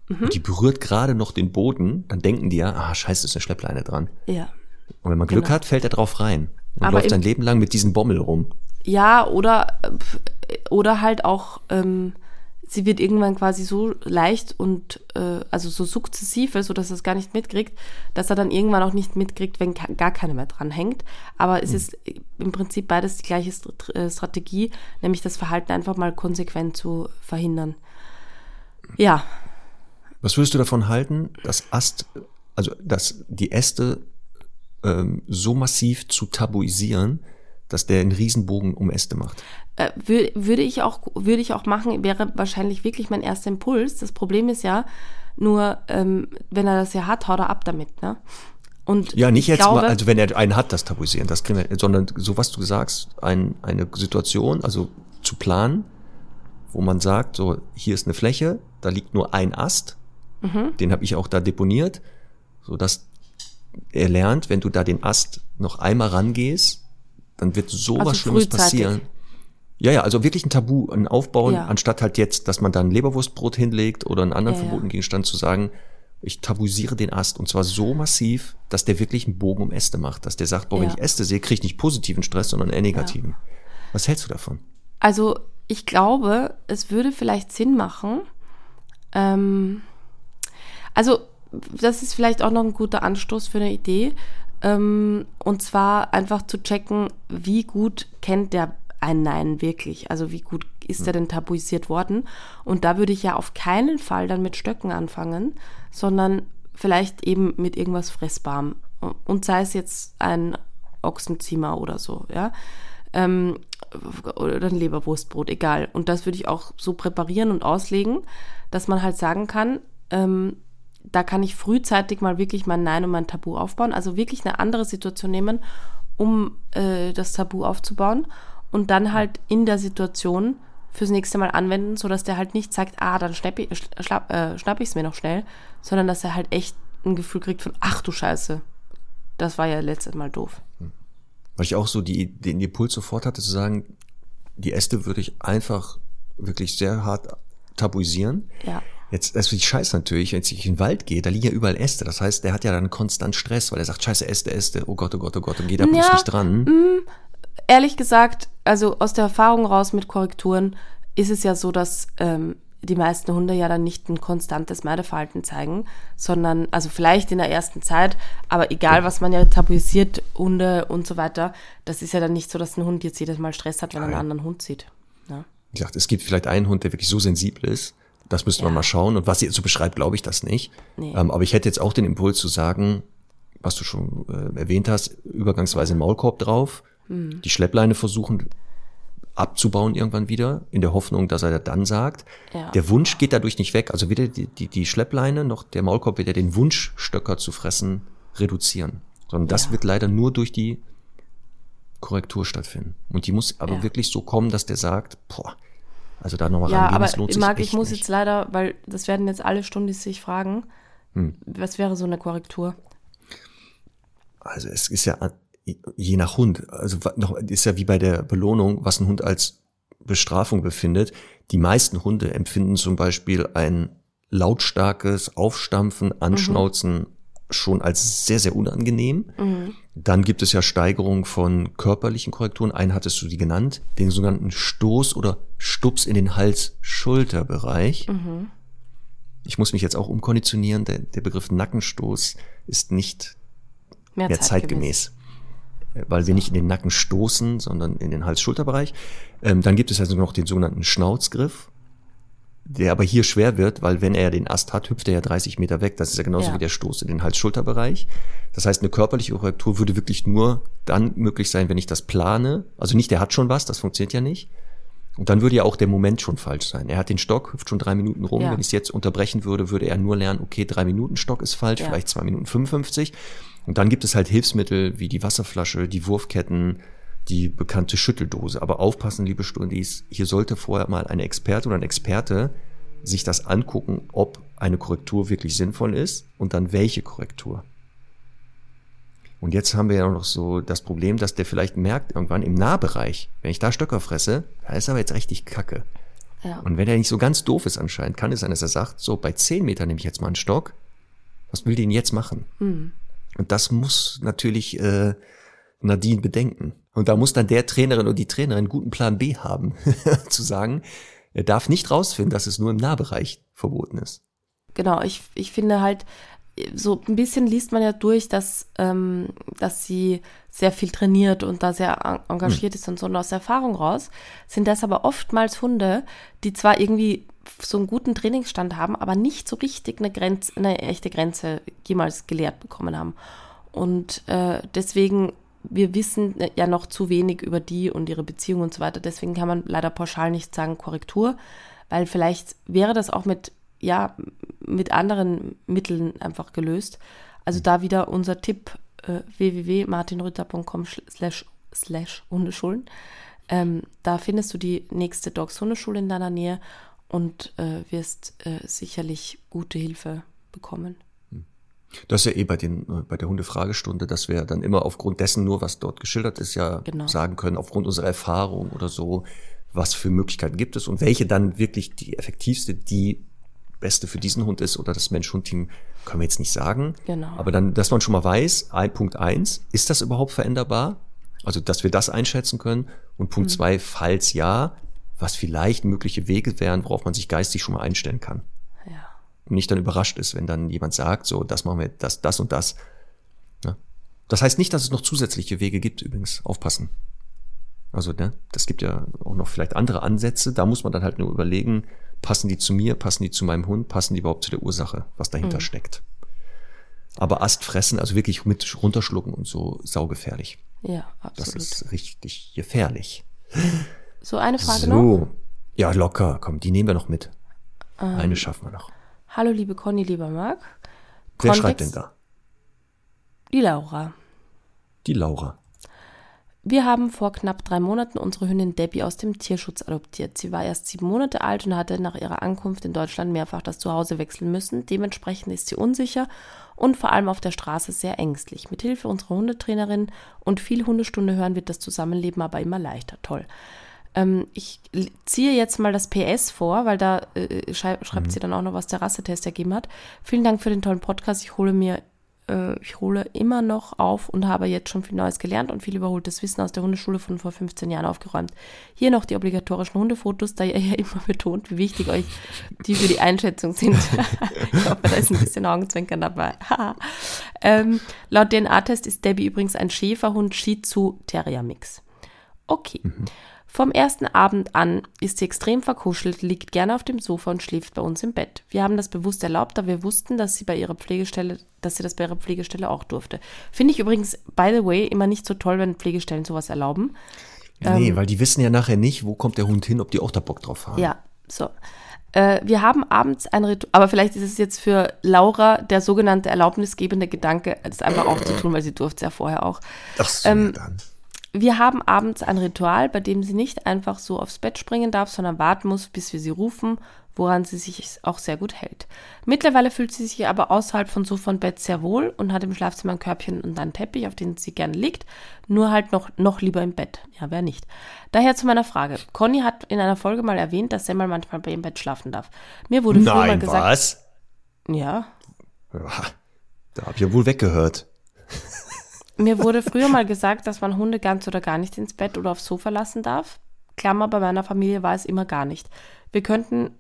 mhm. die berührt gerade noch den Boden, dann denken die ja, ah, scheiße, ist eine Schleppleine dran. Ja. Und wenn man Glück genau. hat, fällt er drauf rein und Aber läuft sein Leben lang mit diesem Bommel rum. Ja, oder, oder halt auch, ähm, sie wird irgendwann quasi so leicht und äh, also so sukzessive, so dass er es gar nicht mitkriegt, dass er dann irgendwann auch nicht mitkriegt, wenn gar keine mehr dran hängt. Aber es mhm. ist im Prinzip beides die gleiche äh, Strategie, nämlich das Verhalten einfach mal konsequent zu verhindern. Ja. Was würdest du davon halten, dass Ast, also dass die Äste ähm, so massiv zu tabuisieren, dass der einen Riesenbogen um Äste macht. Äh, würde ich auch, würde ich auch machen, wäre wahrscheinlich wirklich mein erster Impuls. Das Problem ist ja nur, ähm, wenn er das ja hat, haut er ab damit, ne? Und ja, nicht jetzt glaube, mal, also wenn er einen hat, das tabuisieren, das kriegen wir, sondern so was du sagst, ein, eine Situation, also zu planen, wo man sagt, so hier ist eine Fläche, da liegt nur ein Ast, mhm. den habe ich auch da deponiert, so dass er lernt, wenn du da den Ast noch einmal rangehst, dann wird sowas also Schlimmes passieren. Ja, ja, also wirklich ein Tabu, ein Aufbauen, ja. anstatt halt jetzt, dass man da ein Leberwurstbrot hinlegt oder einen anderen ja, verbotenen ja. Gegenstand zu sagen, ich tabuisiere den Ast und zwar so massiv, dass der wirklich einen Bogen um Äste macht, dass der sagt, boah, wenn ich Äste sehe, kriege ich nicht positiven Stress, sondern eher negativen. Was hältst du davon? Also ich glaube, es würde vielleicht Sinn machen. Ähm, also das ist vielleicht auch noch ein guter Anstoß für eine Idee. Ähm, und zwar einfach zu checken, wie gut kennt der ein Nein wirklich? Also wie gut ist er denn tabuisiert worden? Und da würde ich ja auf keinen Fall dann mit Stöcken anfangen, sondern vielleicht eben mit irgendwas Fressbarem. Und sei es jetzt ein Ochsenzimmer oder so, ja. Ähm, oder ein Leberwurstbrot, egal. Und das würde ich auch so präparieren und auslegen, dass man halt sagen kann, ähm, da kann ich frühzeitig mal wirklich mein Nein und mein Tabu aufbauen. Also wirklich eine andere Situation nehmen, um äh, das Tabu aufzubauen und dann halt in der Situation fürs nächste Mal anwenden, sodass der halt nicht sagt, ah, dann schnapp ich es äh, schnapp mir noch schnell, sondern dass er halt echt ein Gefühl kriegt von, ach du Scheiße, das war ja letztes Mal doof. Weil ich auch so die, den Impuls sofort hatte zu sagen, die Äste würde ich einfach wirklich sehr hart tabuisieren. Ja. Jetzt, das ist Scheiße natürlich, wenn ich in den Wald gehe, da liegen ja überall Äste. Das heißt, der hat ja dann konstant Stress, weil er sagt, scheiße, Äste, Äste, oh Gott, oh Gott, oh Gott, und geht da bloß ja, nicht dran. Mh, mm, ehrlich gesagt, also aus der Erfahrung raus mit Korrekturen ist es ja so, dass ähm, die meisten Hunde ja dann nicht ein konstantes Meideverhalten zeigen, sondern, also vielleicht in der ersten Zeit, aber egal, was man ja tabuisiert, Hunde und so weiter, das ist ja dann nicht so, dass ein Hund jetzt jedes Mal Stress hat, wenn er einen anderen Hund sieht. Ja. Ich dachte, es gibt vielleicht einen Hund, der wirklich so sensibel ist, das müsste ja. man mal schauen. Und was sie jetzt so beschreibt, glaube ich das nicht. Nee. Ähm, aber ich hätte jetzt auch den Impuls zu sagen, was du schon äh, erwähnt hast, übergangsweise Maulkorb drauf, mhm. die Schleppleine versuchen abzubauen irgendwann wieder, in der Hoffnung, dass er dann sagt. Ja. Der Wunsch geht dadurch nicht weg. Also weder die, die, die Schleppleine noch der Maulkorb wird ja den Wunsch, Stöcker zu fressen, reduzieren. Sondern das ja. wird leider nur durch die Korrektur stattfinden. Und die muss aber wirklich so kommen, dass der sagt, boah, also da nochmal ja, rangehen, das lohnt sich Marc, ich muss nicht. jetzt leider, weil das werden jetzt alle Stunden sich fragen, hm. was wäre so eine Korrektur? Also es ist ja je nach Hund, also noch ist ja wie bei der Belohnung, was ein Hund als Bestrafung befindet. Die meisten Hunde empfinden zum Beispiel ein lautstarkes Aufstampfen, Anschnauzen mhm. Schon als sehr, sehr unangenehm. Mhm. Dann gibt es ja Steigerungen von körperlichen Korrekturen. Einen hattest du die genannt, den sogenannten Stoß oder Stups in den Hals-Schulterbereich. Mhm. Ich muss mich jetzt auch umkonditionieren. Der, der Begriff Nackenstoß ist nicht mehr, mehr zeitgemäß. zeitgemäß. Weil wir nicht in den Nacken stoßen, sondern in den Hals-Schulterbereich. Ähm, dann gibt es also noch den sogenannten Schnauzgriff der aber hier schwer wird, weil wenn er den Ast hat, hüpft er ja 30 Meter weg. Das ist ja genauso ja. wie der Stoß in den Hals-Schulter-Bereich. Das heißt, eine körperliche Korrektur würde wirklich nur dann möglich sein, wenn ich das plane. Also nicht, der hat schon was, das funktioniert ja nicht. Und dann würde ja auch der Moment schon falsch sein. Er hat den Stock, hüpft schon drei Minuten rum. Ja. Wenn ich es jetzt unterbrechen würde, würde er nur lernen, okay, drei Minuten Stock ist falsch, ja. vielleicht zwei Minuten 55. Und dann gibt es halt Hilfsmittel wie die Wasserflasche, die Wurfketten, die bekannte Schütteldose. Aber aufpassen, liebe Stundis, hier sollte vorher mal eine Experte oder ein Experte sich das angucken, ob eine Korrektur wirklich sinnvoll ist und dann welche Korrektur. Und jetzt haben wir ja noch so das Problem, dass der vielleicht merkt, irgendwann im Nahbereich, wenn ich da Stöcker fresse, da ist aber jetzt richtig kacke. Ja. Und wenn er nicht so ganz doof ist anscheinend, kann es sein, dass er sagt, so bei 10 Metern nehme ich jetzt mal einen Stock. Was will die denn jetzt machen? Mhm. Und das muss natürlich äh, Nadine bedenken. Und da muss dann der Trainerin oder die Trainerin einen guten Plan B haben, zu sagen, er darf nicht rausfinden, dass es nur im Nahbereich verboten ist. Genau, ich, ich finde halt, so ein bisschen liest man ja durch, dass, ähm, dass sie sehr viel trainiert und da sehr engagiert hm. ist und so. Und aus Erfahrung raus sind das aber oftmals Hunde, die zwar irgendwie so einen guten Trainingsstand haben, aber nicht so richtig eine Grenze, eine echte Grenze jemals gelehrt bekommen haben. Und äh, deswegen, wir wissen ja noch zu wenig über die und ihre Beziehung und so weiter. Deswegen kann man leider pauschal nicht sagen Korrektur, weil vielleicht wäre das auch mit ja, mit anderen Mitteln einfach gelöst. Also da wieder unser Tipp äh, www.martinrütter.com slash, slash Hundeschulen. Ähm, da findest du die nächste Dogs Hundeschule in deiner Nähe und äh, wirst äh, sicherlich gute Hilfe bekommen. Das ist ja eh bei, den, äh, bei der Hundefragestunde, dass wir dann immer aufgrund dessen nur, was dort geschildert ist, ja genau. sagen können, aufgrund unserer Erfahrung oder so, was für Möglichkeiten gibt es und welche dann wirklich die effektivste, die Beste für diesen Hund ist oder das Mensch-Hund-Team, können wir jetzt nicht sagen. Genau. Aber dann, dass man schon mal weiß, ein, Punkt eins, ist das überhaupt veränderbar? Also, dass wir das einschätzen können. Und Punkt mhm. zwei, falls ja, was vielleicht mögliche Wege wären, worauf man sich geistig schon mal einstellen kann. Nicht dann überrascht ist, wenn dann jemand sagt, so, das machen wir, das, das und das. Ja. Das heißt nicht, dass es noch zusätzliche Wege gibt, übrigens. Aufpassen. Also, ne, das gibt ja auch noch vielleicht andere Ansätze. Da muss man dann halt nur überlegen, passen die zu mir, passen die zu meinem Hund, passen die überhaupt zu der Ursache, was dahinter mhm. steckt. Aber Ast fressen, also wirklich mit runterschlucken und so, saugefährlich. Ja, absolut. Das ist richtig gefährlich. So, eine Frage so. noch? Ja, locker, komm, die nehmen wir noch mit. Ähm, eine schaffen wir noch. Hallo, liebe Conny, lieber Marc. Wer schreibt denn da? Die Laura. Die Laura. Wir haben vor knapp drei Monaten unsere Hündin Debbie aus dem Tierschutz adoptiert. Sie war erst sieben Monate alt und hatte nach ihrer Ankunft in Deutschland mehrfach das Zuhause wechseln müssen. Dementsprechend ist sie unsicher und vor allem auf der Straße sehr ängstlich. Mit Hilfe unserer Hundetrainerin und viel Hundestunde hören wird das Zusammenleben aber immer leichter. Toll. Ähm, ich ziehe jetzt mal das PS vor, weil da äh, schreibt mhm. sie dann auch noch, was der Rassetest ergeben hat. Vielen Dank für den tollen Podcast. Ich hole mir äh, ich hole immer noch auf und habe jetzt schon viel Neues gelernt und viel überholtes Wissen aus der Hundeschule von vor 15 Jahren aufgeräumt. Hier noch die obligatorischen Hundefotos, da ihr ja immer betont, wie wichtig euch die für die Einschätzung sind. ich hoffe, da ist ein bisschen Augenzwinkern dabei. ähm, laut DNA-Test ist Debbie übrigens ein Schäferhund Shih Tzu Terrier Mix. Okay. Mhm. Vom ersten Abend an ist sie extrem verkuschelt, liegt gerne auf dem Sofa und schläft bei uns im Bett. Wir haben das bewusst erlaubt, da wir wussten, dass sie bei ihrer Pflegestelle, dass sie das bei ihrer Pflegestelle auch durfte. Finde ich übrigens, by the way, immer nicht so toll, wenn Pflegestellen sowas erlauben. Nee, ähm, weil die wissen ja nachher nicht, wo kommt der Hund hin, ob die auch da Bock drauf haben. Ja, so. Äh, wir haben abends ein Ritual, aber vielleicht ist es jetzt für Laura der sogenannte erlaubnisgebende Gedanke, das einfach auch zu tun, weil sie durfte es ja vorher auch. Ach so, ähm, dann. Wir haben abends ein Ritual, bei dem sie nicht einfach so aufs Bett springen darf, sondern warten muss, bis wir sie rufen, woran sie sich auch sehr gut hält. Mittlerweile fühlt sie sich aber außerhalb von Sofa und Bett sehr wohl und hat im Schlafzimmer ein Körbchen und einen Teppich, auf den sie gerne liegt, nur halt noch, noch lieber im Bett. Ja, wer nicht. Daher zu meiner Frage. Conny hat in einer Folge mal erwähnt, dass Semmel manchmal bei ihrem Bett schlafen darf. Mir wurde früher mal gesagt. Was? Ja. ja da hab ich ja wohl weggehört. Mir wurde früher mal gesagt, dass man Hunde ganz oder gar nicht ins Bett oder aufs Sofa lassen darf. Klammer, bei meiner Familie war es immer gar nicht. Wir könnten,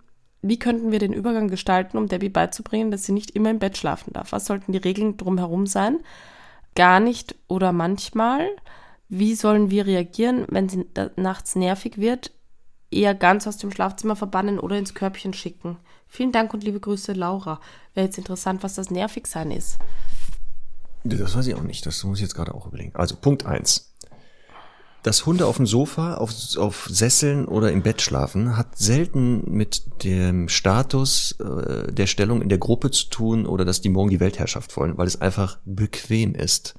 wie könnten wir den Übergang gestalten, um Debbie beizubringen, dass sie nicht immer im Bett schlafen darf? Was sollten die Regeln drumherum sein? Gar nicht oder manchmal? Wie sollen wir reagieren, wenn sie nachts nervig wird? Eher ganz aus dem Schlafzimmer verbannen oder ins Körbchen schicken. Vielen Dank und liebe Grüße, Laura. Wäre jetzt interessant, was das Nervigsein ist. Das weiß ich auch nicht. Das muss ich jetzt gerade auch überlegen. Also Punkt eins: Dass Hunde auf dem Sofa, auf, auf Sesseln oder im Bett schlafen, hat selten mit dem Status äh, der Stellung in der Gruppe zu tun oder dass die morgen die Weltherrschaft wollen, weil es einfach bequem ist.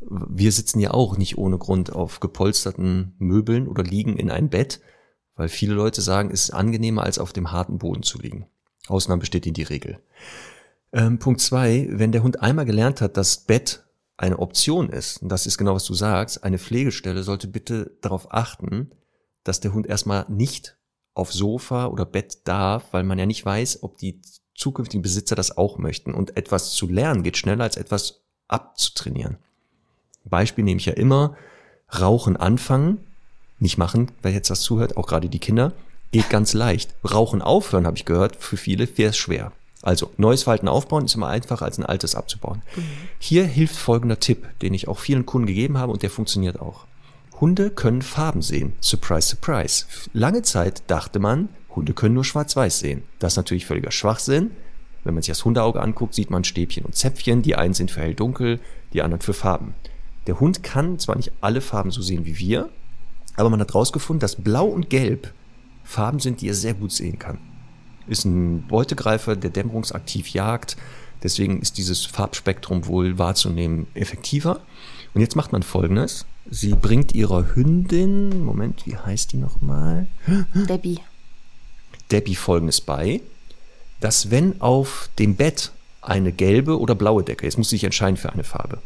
Wir sitzen ja auch nicht ohne Grund auf gepolsterten Möbeln oder liegen in ein Bett, weil viele Leute sagen, es ist angenehmer als auf dem harten Boden zu liegen. Ausnahme besteht in die Regel. Ähm, Punkt zwei, wenn der Hund einmal gelernt hat, dass Bett eine Option ist, und das ist genau was du sagst, eine Pflegestelle sollte bitte darauf achten, dass der Hund erstmal nicht auf Sofa oder Bett darf, weil man ja nicht weiß, ob die zukünftigen Besitzer das auch möchten. Und etwas zu lernen geht schneller als etwas abzutrainieren. Beispiel nehme ich ja immer, Rauchen anfangen, nicht machen, wer jetzt das zuhört, auch gerade die Kinder, geht ganz leicht. Rauchen aufhören, habe ich gehört, für viele wäre es schwer. Also neues Verhalten aufbauen ist immer einfacher als ein altes abzubauen. Mhm. Hier hilft folgender Tipp, den ich auch vielen Kunden gegeben habe und der funktioniert auch. Hunde können Farben sehen. Surprise, surprise. Lange Zeit dachte man, Hunde können nur schwarz-weiß sehen. Das ist natürlich völliger Schwachsinn. Wenn man sich das Hundeauge anguckt, sieht man Stäbchen und Zäpfchen. Die einen sind für hell-dunkel, die anderen für Farben. Der Hund kann zwar nicht alle Farben so sehen wie wir, aber man hat herausgefunden, dass Blau und Gelb Farben sind, die er sehr gut sehen kann. Ist ein Beutegreifer, der dämmerungsaktiv jagt. Deswegen ist dieses Farbspektrum wohl wahrzunehmen effektiver. Und jetzt macht man Folgendes. Sie bringt ihrer Hündin, Moment, wie heißt die nochmal? Debbie. Debbie Folgendes bei, dass wenn auf dem Bett eine gelbe oder blaue Decke, jetzt muss sie sich entscheiden für eine Farbe,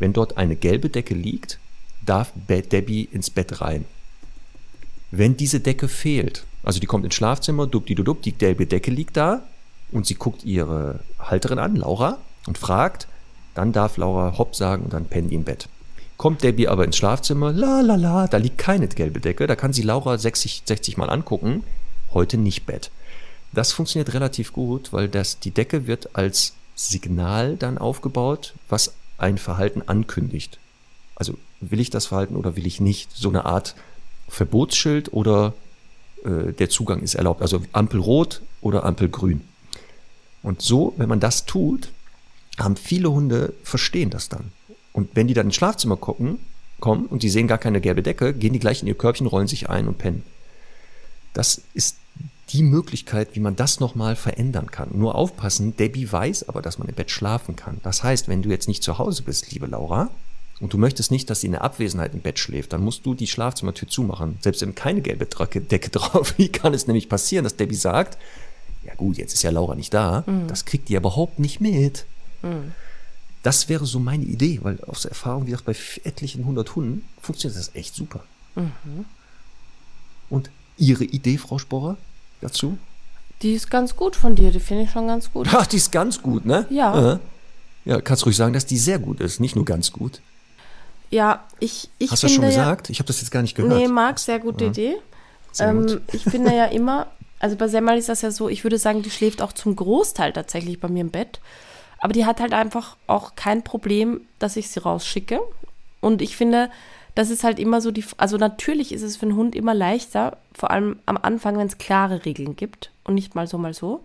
wenn dort eine gelbe Decke liegt, darf Debbie ins Bett rein. Wenn diese Decke fehlt, also die kommt ins Schlafzimmer, dupp, die gelbe Decke liegt da und sie guckt ihre Halterin an, Laura, und fragt, dann darf Laura hopp sagen und dann pennt die im Bett. Kommt Debbie aber ins Schlafzimmer, la la la, da liegt keine gelbe Decke, da kann sie Laura 60, 60 Mal angucken, heute nicht Bett. Das funktioniert relativ gut, weil das, die Decke wird als Signal dann aufgebaut, was ein Verhalten ankündigt. Also will ich das Verhalten oder will ich nicht? So eine Art Verbotsschild oder äh, der Zugang ist erlaubt. Also Ampel rot oder Ampel grün. Und so, wenn man das tut, haben viele Hunde verstehen das dann. Und wenn die dann ins Schlafzimmer gucken, kommen und die sehen gar keine gelbe Decke, gehen die gleich in ihr Körbchen, rollen sich ein und pennen. Das ist die Möglichkeit, wie man das nochmal verändern kann. Nur aufpassen, Debbie weiß aber, dass man im Bett schlafen kann. Das heißt, wenn du jetzt nicht zu Hause bist, liebe Laura, und du möchtest nicht, dass sie in der Abwesenheit im Bett schläft, dann musst du die Schlafzimmertür zumachen. Selbst wenn keine gelbe Decke drauf liegt, kann es nämlich passieren, dass Debbie sagt, ja gut, jetzt ist ja Laura nicht da, mhm. das kriegt die überhaupt nicht mit. Mhm. Das wäre so meine Idee, weil aus Erfahrung, wie gesagt, bei etlichen hundert Hunden funktioniert das echt super. Mhm. Und Ihre Idee, Frau Sporrer, dazu? Die ist ganz gut von dir, die finde ich schon ganz gut. Ach, die ist ganz gut, ne? Ja. Ja, kannst ruhig sagen, dass die sehr gut ist, nicht nur ganz gut. Ja, ich, ich Hast du das schon gesagt? Ja, ich habe das jetzt gar nicht gehört. Nee, Marc, sehr gute ja. Idee. Sehr ähm, ich finde ja immer, also bei Semmel ist das ja so, ich würde sagen, die schläft auch zum Großteil tatsächlich bei mir im Bett. Aber die hat halt einfach auch kein Problem, dass ich sie rausschicke. Und ich finde, das ist halt immer so die, also natürlich ist es für einen Hund immer leichter, vor allem am Anfang, wenn es klare Regeln gibt und nicht mal so, mal so.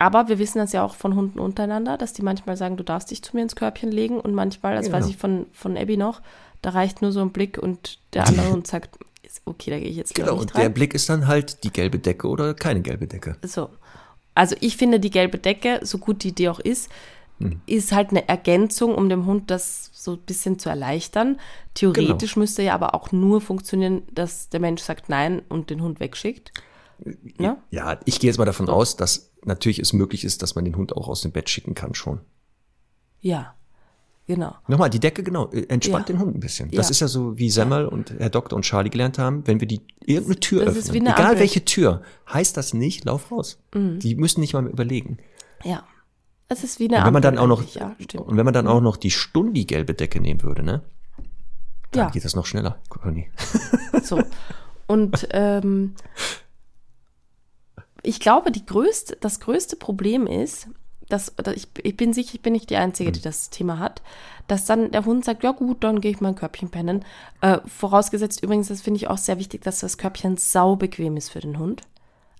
Aber wir wissen das ja auch von Hunden untereinander, dass die manchmal sagen, du darfst dich zu mir ins Körbchen legen und manchmal, das genau. weiß ich von, von Abby noch, da reicht nur so ein Blick und der andere Hund sagt, okay, da gehe ich jetzt genau, nicht Genau, und der Blick ist dann halt die gelbe Decke oder keine gelbe Decke. So. Also ich finde, die gelbe Decke, so gut die Idee auch ist, hm. ist halt eine Ergänzung, um dem Hund das so ein bisschen zu erleichtern. Theoretisch genau. müsste ja aber auch nur funktionieren, dass der Mensch sagt Nein und den Hund wegschickt. Ja, ja ich gehe jetzt mal davon aus, dass natürlich es möglich ist, dass man den Hund auch aus dem Bett schicken kann schon. Ja, genau. Nochmal, die Decke, genau, äh, entspannt ja. den Hund ein bisschen. Das ja. ist ja so, wie Semmel ja. und Herr Doktor und Charlie gelernt haben, wenn wir die irgendeine Tür das öffnen, egal Ampel. welche Tür, heißt das nicht, lauf raus. Mhm. Die müssen nicht mal überlegen. Ja. Es ist wie eine und wenn man dann auch noch ja, und wenn man dann auch noch die Stundi gelbe Decke nehmen würde, ne? Dann ja. geht das noch schneller, Conny. So. Und ähm, ich glaube, die größte, das größte Problem ist, dass, ich, ich bin sicher, ich bin nicht die Einzige, die hm. das Thema hat, dass dann der Hund sagt, ja gut, dann gehe ich mal ein Körbchen pennen. Äh, vorausgesetzt übrigens, das finde ich auch sehr wichtig, dass das Körbchen sau bequem ist für den Hund.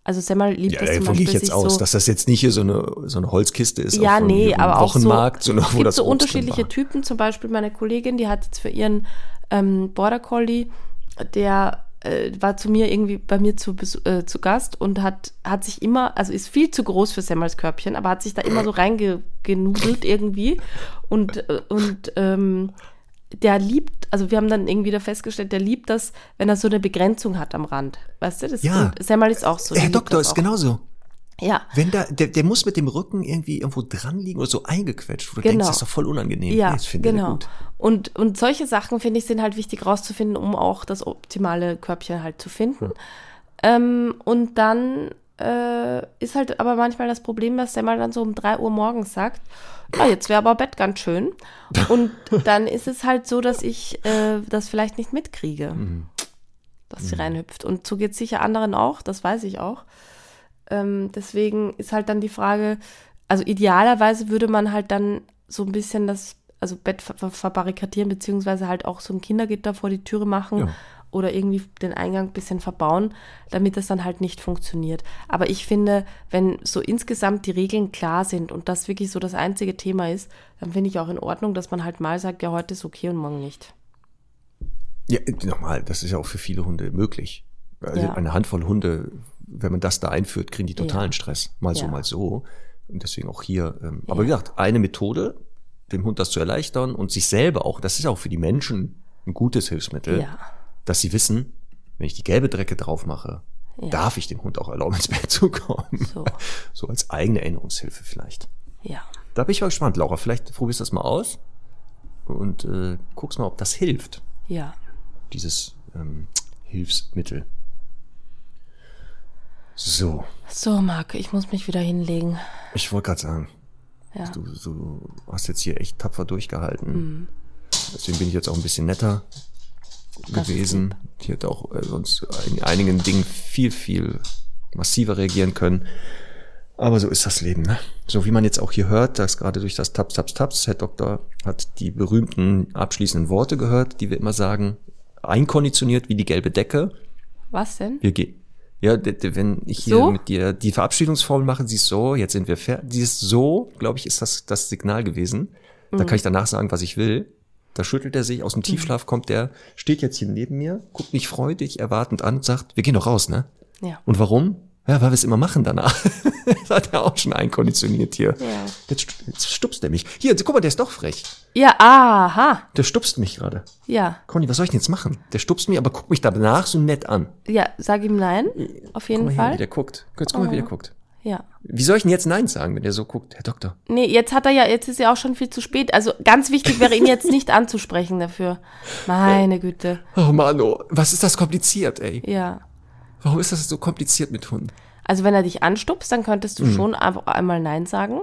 Also Semmel liebt ja, das zum Beispiel. gehe ich jetzt aus, so, dass das jetzt nicht hier so eine, so eine Holzkiste ist ja, nee, aber Wochenmarkt, auch so, sondern wo das so unterschiedliche Typen. Zum Beispiel meine Kollegin, die hat jetzt für ihren ähm, Border Collie, der äh, war zu mir irgendwie bei mir zu, äh, zu Gast und hat, hat sich immer, also ist viel zu groß für Semmels Körbchen, aber hat sich da immer so reingenudelt irgendwie und, äh, und ähm, der liebt, also wir haben dann irgendwie da festgestellt, der liebt das, wenn er so eine Begrenzung hat am Rand. Weißt du, das ja. Semmel ist auch so. Herr Doktor ist genauso. Ja. Wenn da, der, der muss mit dem Rücken irgendwie irgendwo dran liegen oder so eingequetscht, wo du Genau. denkst, das ist doch voll unangenehm. Ja, Nee, das finde ich genau. gut. Und, und solche Sachen, finde ich, sind halt wichtig rauszufinden, um auch das optimale Körbchen halt zu finden. Ähm, und dann äh, ist halt aber manchmal das Problem, dass der mal dann so um 3 Uhr morgens sagt, ja, jetzt wäre aber Bett ganz schön. Und dann ist es halt so, dass ich äh, das vielleicht nicht mitkriege, dass sie reinhüpft. Und so geht es sicher anderen auch, das weiß ich auch. Ähm, deswegen ist halt dann die Frage, also idealerweise würde man halt dann so ein bisschen das, also Bett ver ver- verbarrikadieren, beziehungsweise halt auch so ein Kindergitter vor die Türe machen Ja. oder irgendwie den Eingang ein bisschen verbauen, damit das dann halt nicht funktioniert. Aber ich finde, wenn so insgesamt die Regeln klar sind und das wirklich so das einzige Thema ist, dann finde ich auch in Ordnung, dass man halt mal sagt, ja, heute ist okay und morgen nicht. Ja, nochmal, das ist ja auch für viele Hunde möglich. Also Ja. eine Handvoll Hunde, wenn man das da einführt, kriegen die totalen Ja. Stress. Mal so, Ja. mal so. Und deswegen auch hier. Ähm, Aber Ja. wie gesagt, eine Methode, dem Hund das zu erleichtern und sich selber auch, das ist auch für die Menschen ein gutes Hilfsmittel, Ja. dass sie wissen, wenn ich die gelbe Drecke drauf mache, darf ich dem Hund auch erlauben, ins Bett zu kommen. So. So als eigene Erinnerungshilfe vielleicht. Ja. Da bin ich mal gespannt, Laura. Vielleicht probierst du das mal aus und äh, guckst mal, ob das hilft Ja. dieses ähm, Hilfsmittel. So, So, Marc, ich muss mich wieder hinlegen. ich wollte gerade sagen, Ja. du, du hast jetzt hier echt tapfer durchgehalten. Deswegen bin ich jetzt auch ein bisschen netter Das gewesen. Ich hätte auch äh, sonst in einigen Dingen viel, viel massiver reagieren können. Aber so ist das Leben, ne? So wie man jetzt auch hier hört, dass gerade durch das Taps, Taps, Taps, Herr Doktor hat die berühmten abschließenden Worte gehört, die wir immer sagen, einkonditioniert wie die gelbe Decke. Was denn? Wir gehen. Ja, wenn ich hier So? mit dir die Verabschiedungsformel mache, sie ist so, jetzt sind wir fertig. Dieses so, glaube ich, ist das, das Signal gewesen. Mhm. Da kann ich danach sagen, was ich will. Da schüttelt er sich, aus dem Tiefschlaf kommt der, steht jetzt hier neben mir, guckt mich freudig, erwartend an und sagt, wir gehen doch raus, ne? Ja. Und warum? Ja, weil wir es immer machen danach. das hat er auch schon einkonditioniert hier. Ja. Jetzt, jetzt stupst er mich. Hier, guck mal, der ist doch frech. Ja, aha. Der stupst mich gerade. Ja. Conny, was soll ich denn jetzt machen? Der stupst mich, aber guckt mich danach so nett an. Ja, sag ihm nein. Auf Guck jeden mal hier, Fall. wie der guckt. Jetzt guck mal, wie der guckt. Ja. Wie soll ich denn jetzt Nein sagen, wenn der so guckt, Herr Doktor? Nee, jetzt hat er ja, jetzt ist ja auch schon viel zu spät. Also ganz wichtig wäre ihn jetzt nicht anzusprechen dafür. Meine Güte. Oh Mano, was ist das kompliziert, ey? Ja. Warum ist das so kompliziert mit Hunden? Also wenn er dich anstupst, dann könntest du schon einfach einmal Nein sagen.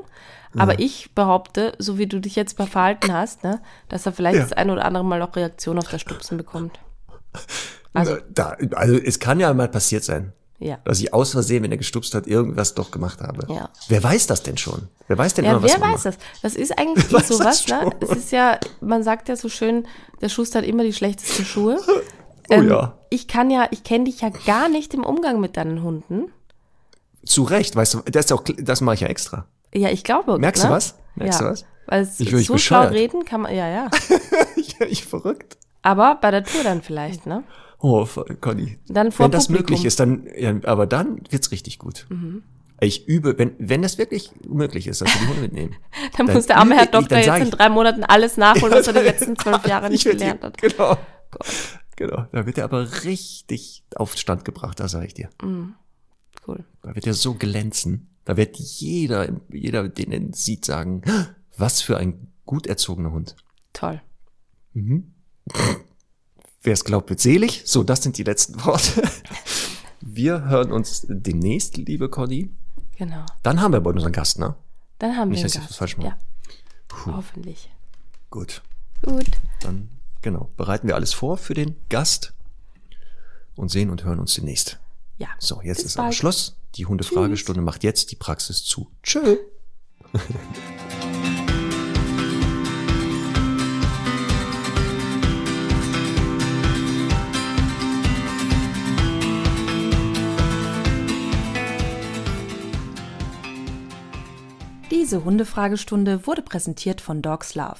Aber ich behaupte, so wie du dich jetzt verhalten hast, ne, dass er vielleicht Ja. das ein oder andere Mal auch Reaktion auf das Stupsen bekommt. Also- da, also es kann ja mal passiert sein, Ja. dass ich aus Versehen, wenn er gestupst hat, irgendwas doch gemacht habe. Ja. Wer weiß das denn schon? Wer weiß denn Ja, immer, was wer weiß macht? das? Das ist eigentlich nicht sowas, ne? schon? Es ist ja, man sagt ja so schön, der Schuster hat immer die schlechtesten Schuhe. Oh Ähm, ja. Ich kann ja, ich kenne dich ja gar nicht im Umgang mit deinen Hunden. Zu Recht, weißt du, das, ist auch, das mache ich ja extra. Ja, ich glaube. Merkst ne? du was? Merkst ja. du was? Weil es Ich so schlau reden kann man, ja, ja. ja, ich verrückt. Aber bei der Tour dann vielleicht, ne? Oh, Conny. Dann vor wenn das Publikum. Mhm. möglich ist, dann, ja, aber dann wird's richtig gut. Ich übe, wenn, wenn das wirklich möglich ist, dass wir die Hunde mitnehmen. Dann Dann muss der arme Herr ich- Doktor dann jetzt in ich- drei Monaten alles nachholen, was er die letzten zwölf Jahre nicht Ich gelernt hat. Genau. Genau. Da wird er aber richtig auf Stand gebracht, da sage ich dir. Cool. Da wird er so glänzen. Da wird jeder, jeder, den er sieht, sagen, was für ein gut erzogener Hund. Toll. Wer es glaubt, wird selig. So, das sind die letzten Worte. Wir hören uns demnächst, liebe Conny. Genau. Dann haben wir aber unseren Gast, ne? Dann haben Nicht, wir dass einen ich Gast. falsch mache. Ja. Hoffentlich. Gut. Gut. Dann, genau, bereiten wir alles vor für den Gast und sehen und hören uns demnächst. Ja. So, jetzt Bis ist aber bald. Schluss. Die Hundefragestunde macht jetzt die Praxis zu. Tschö. Diese Hundefragestunde wurde präsentiert von Dogs Love,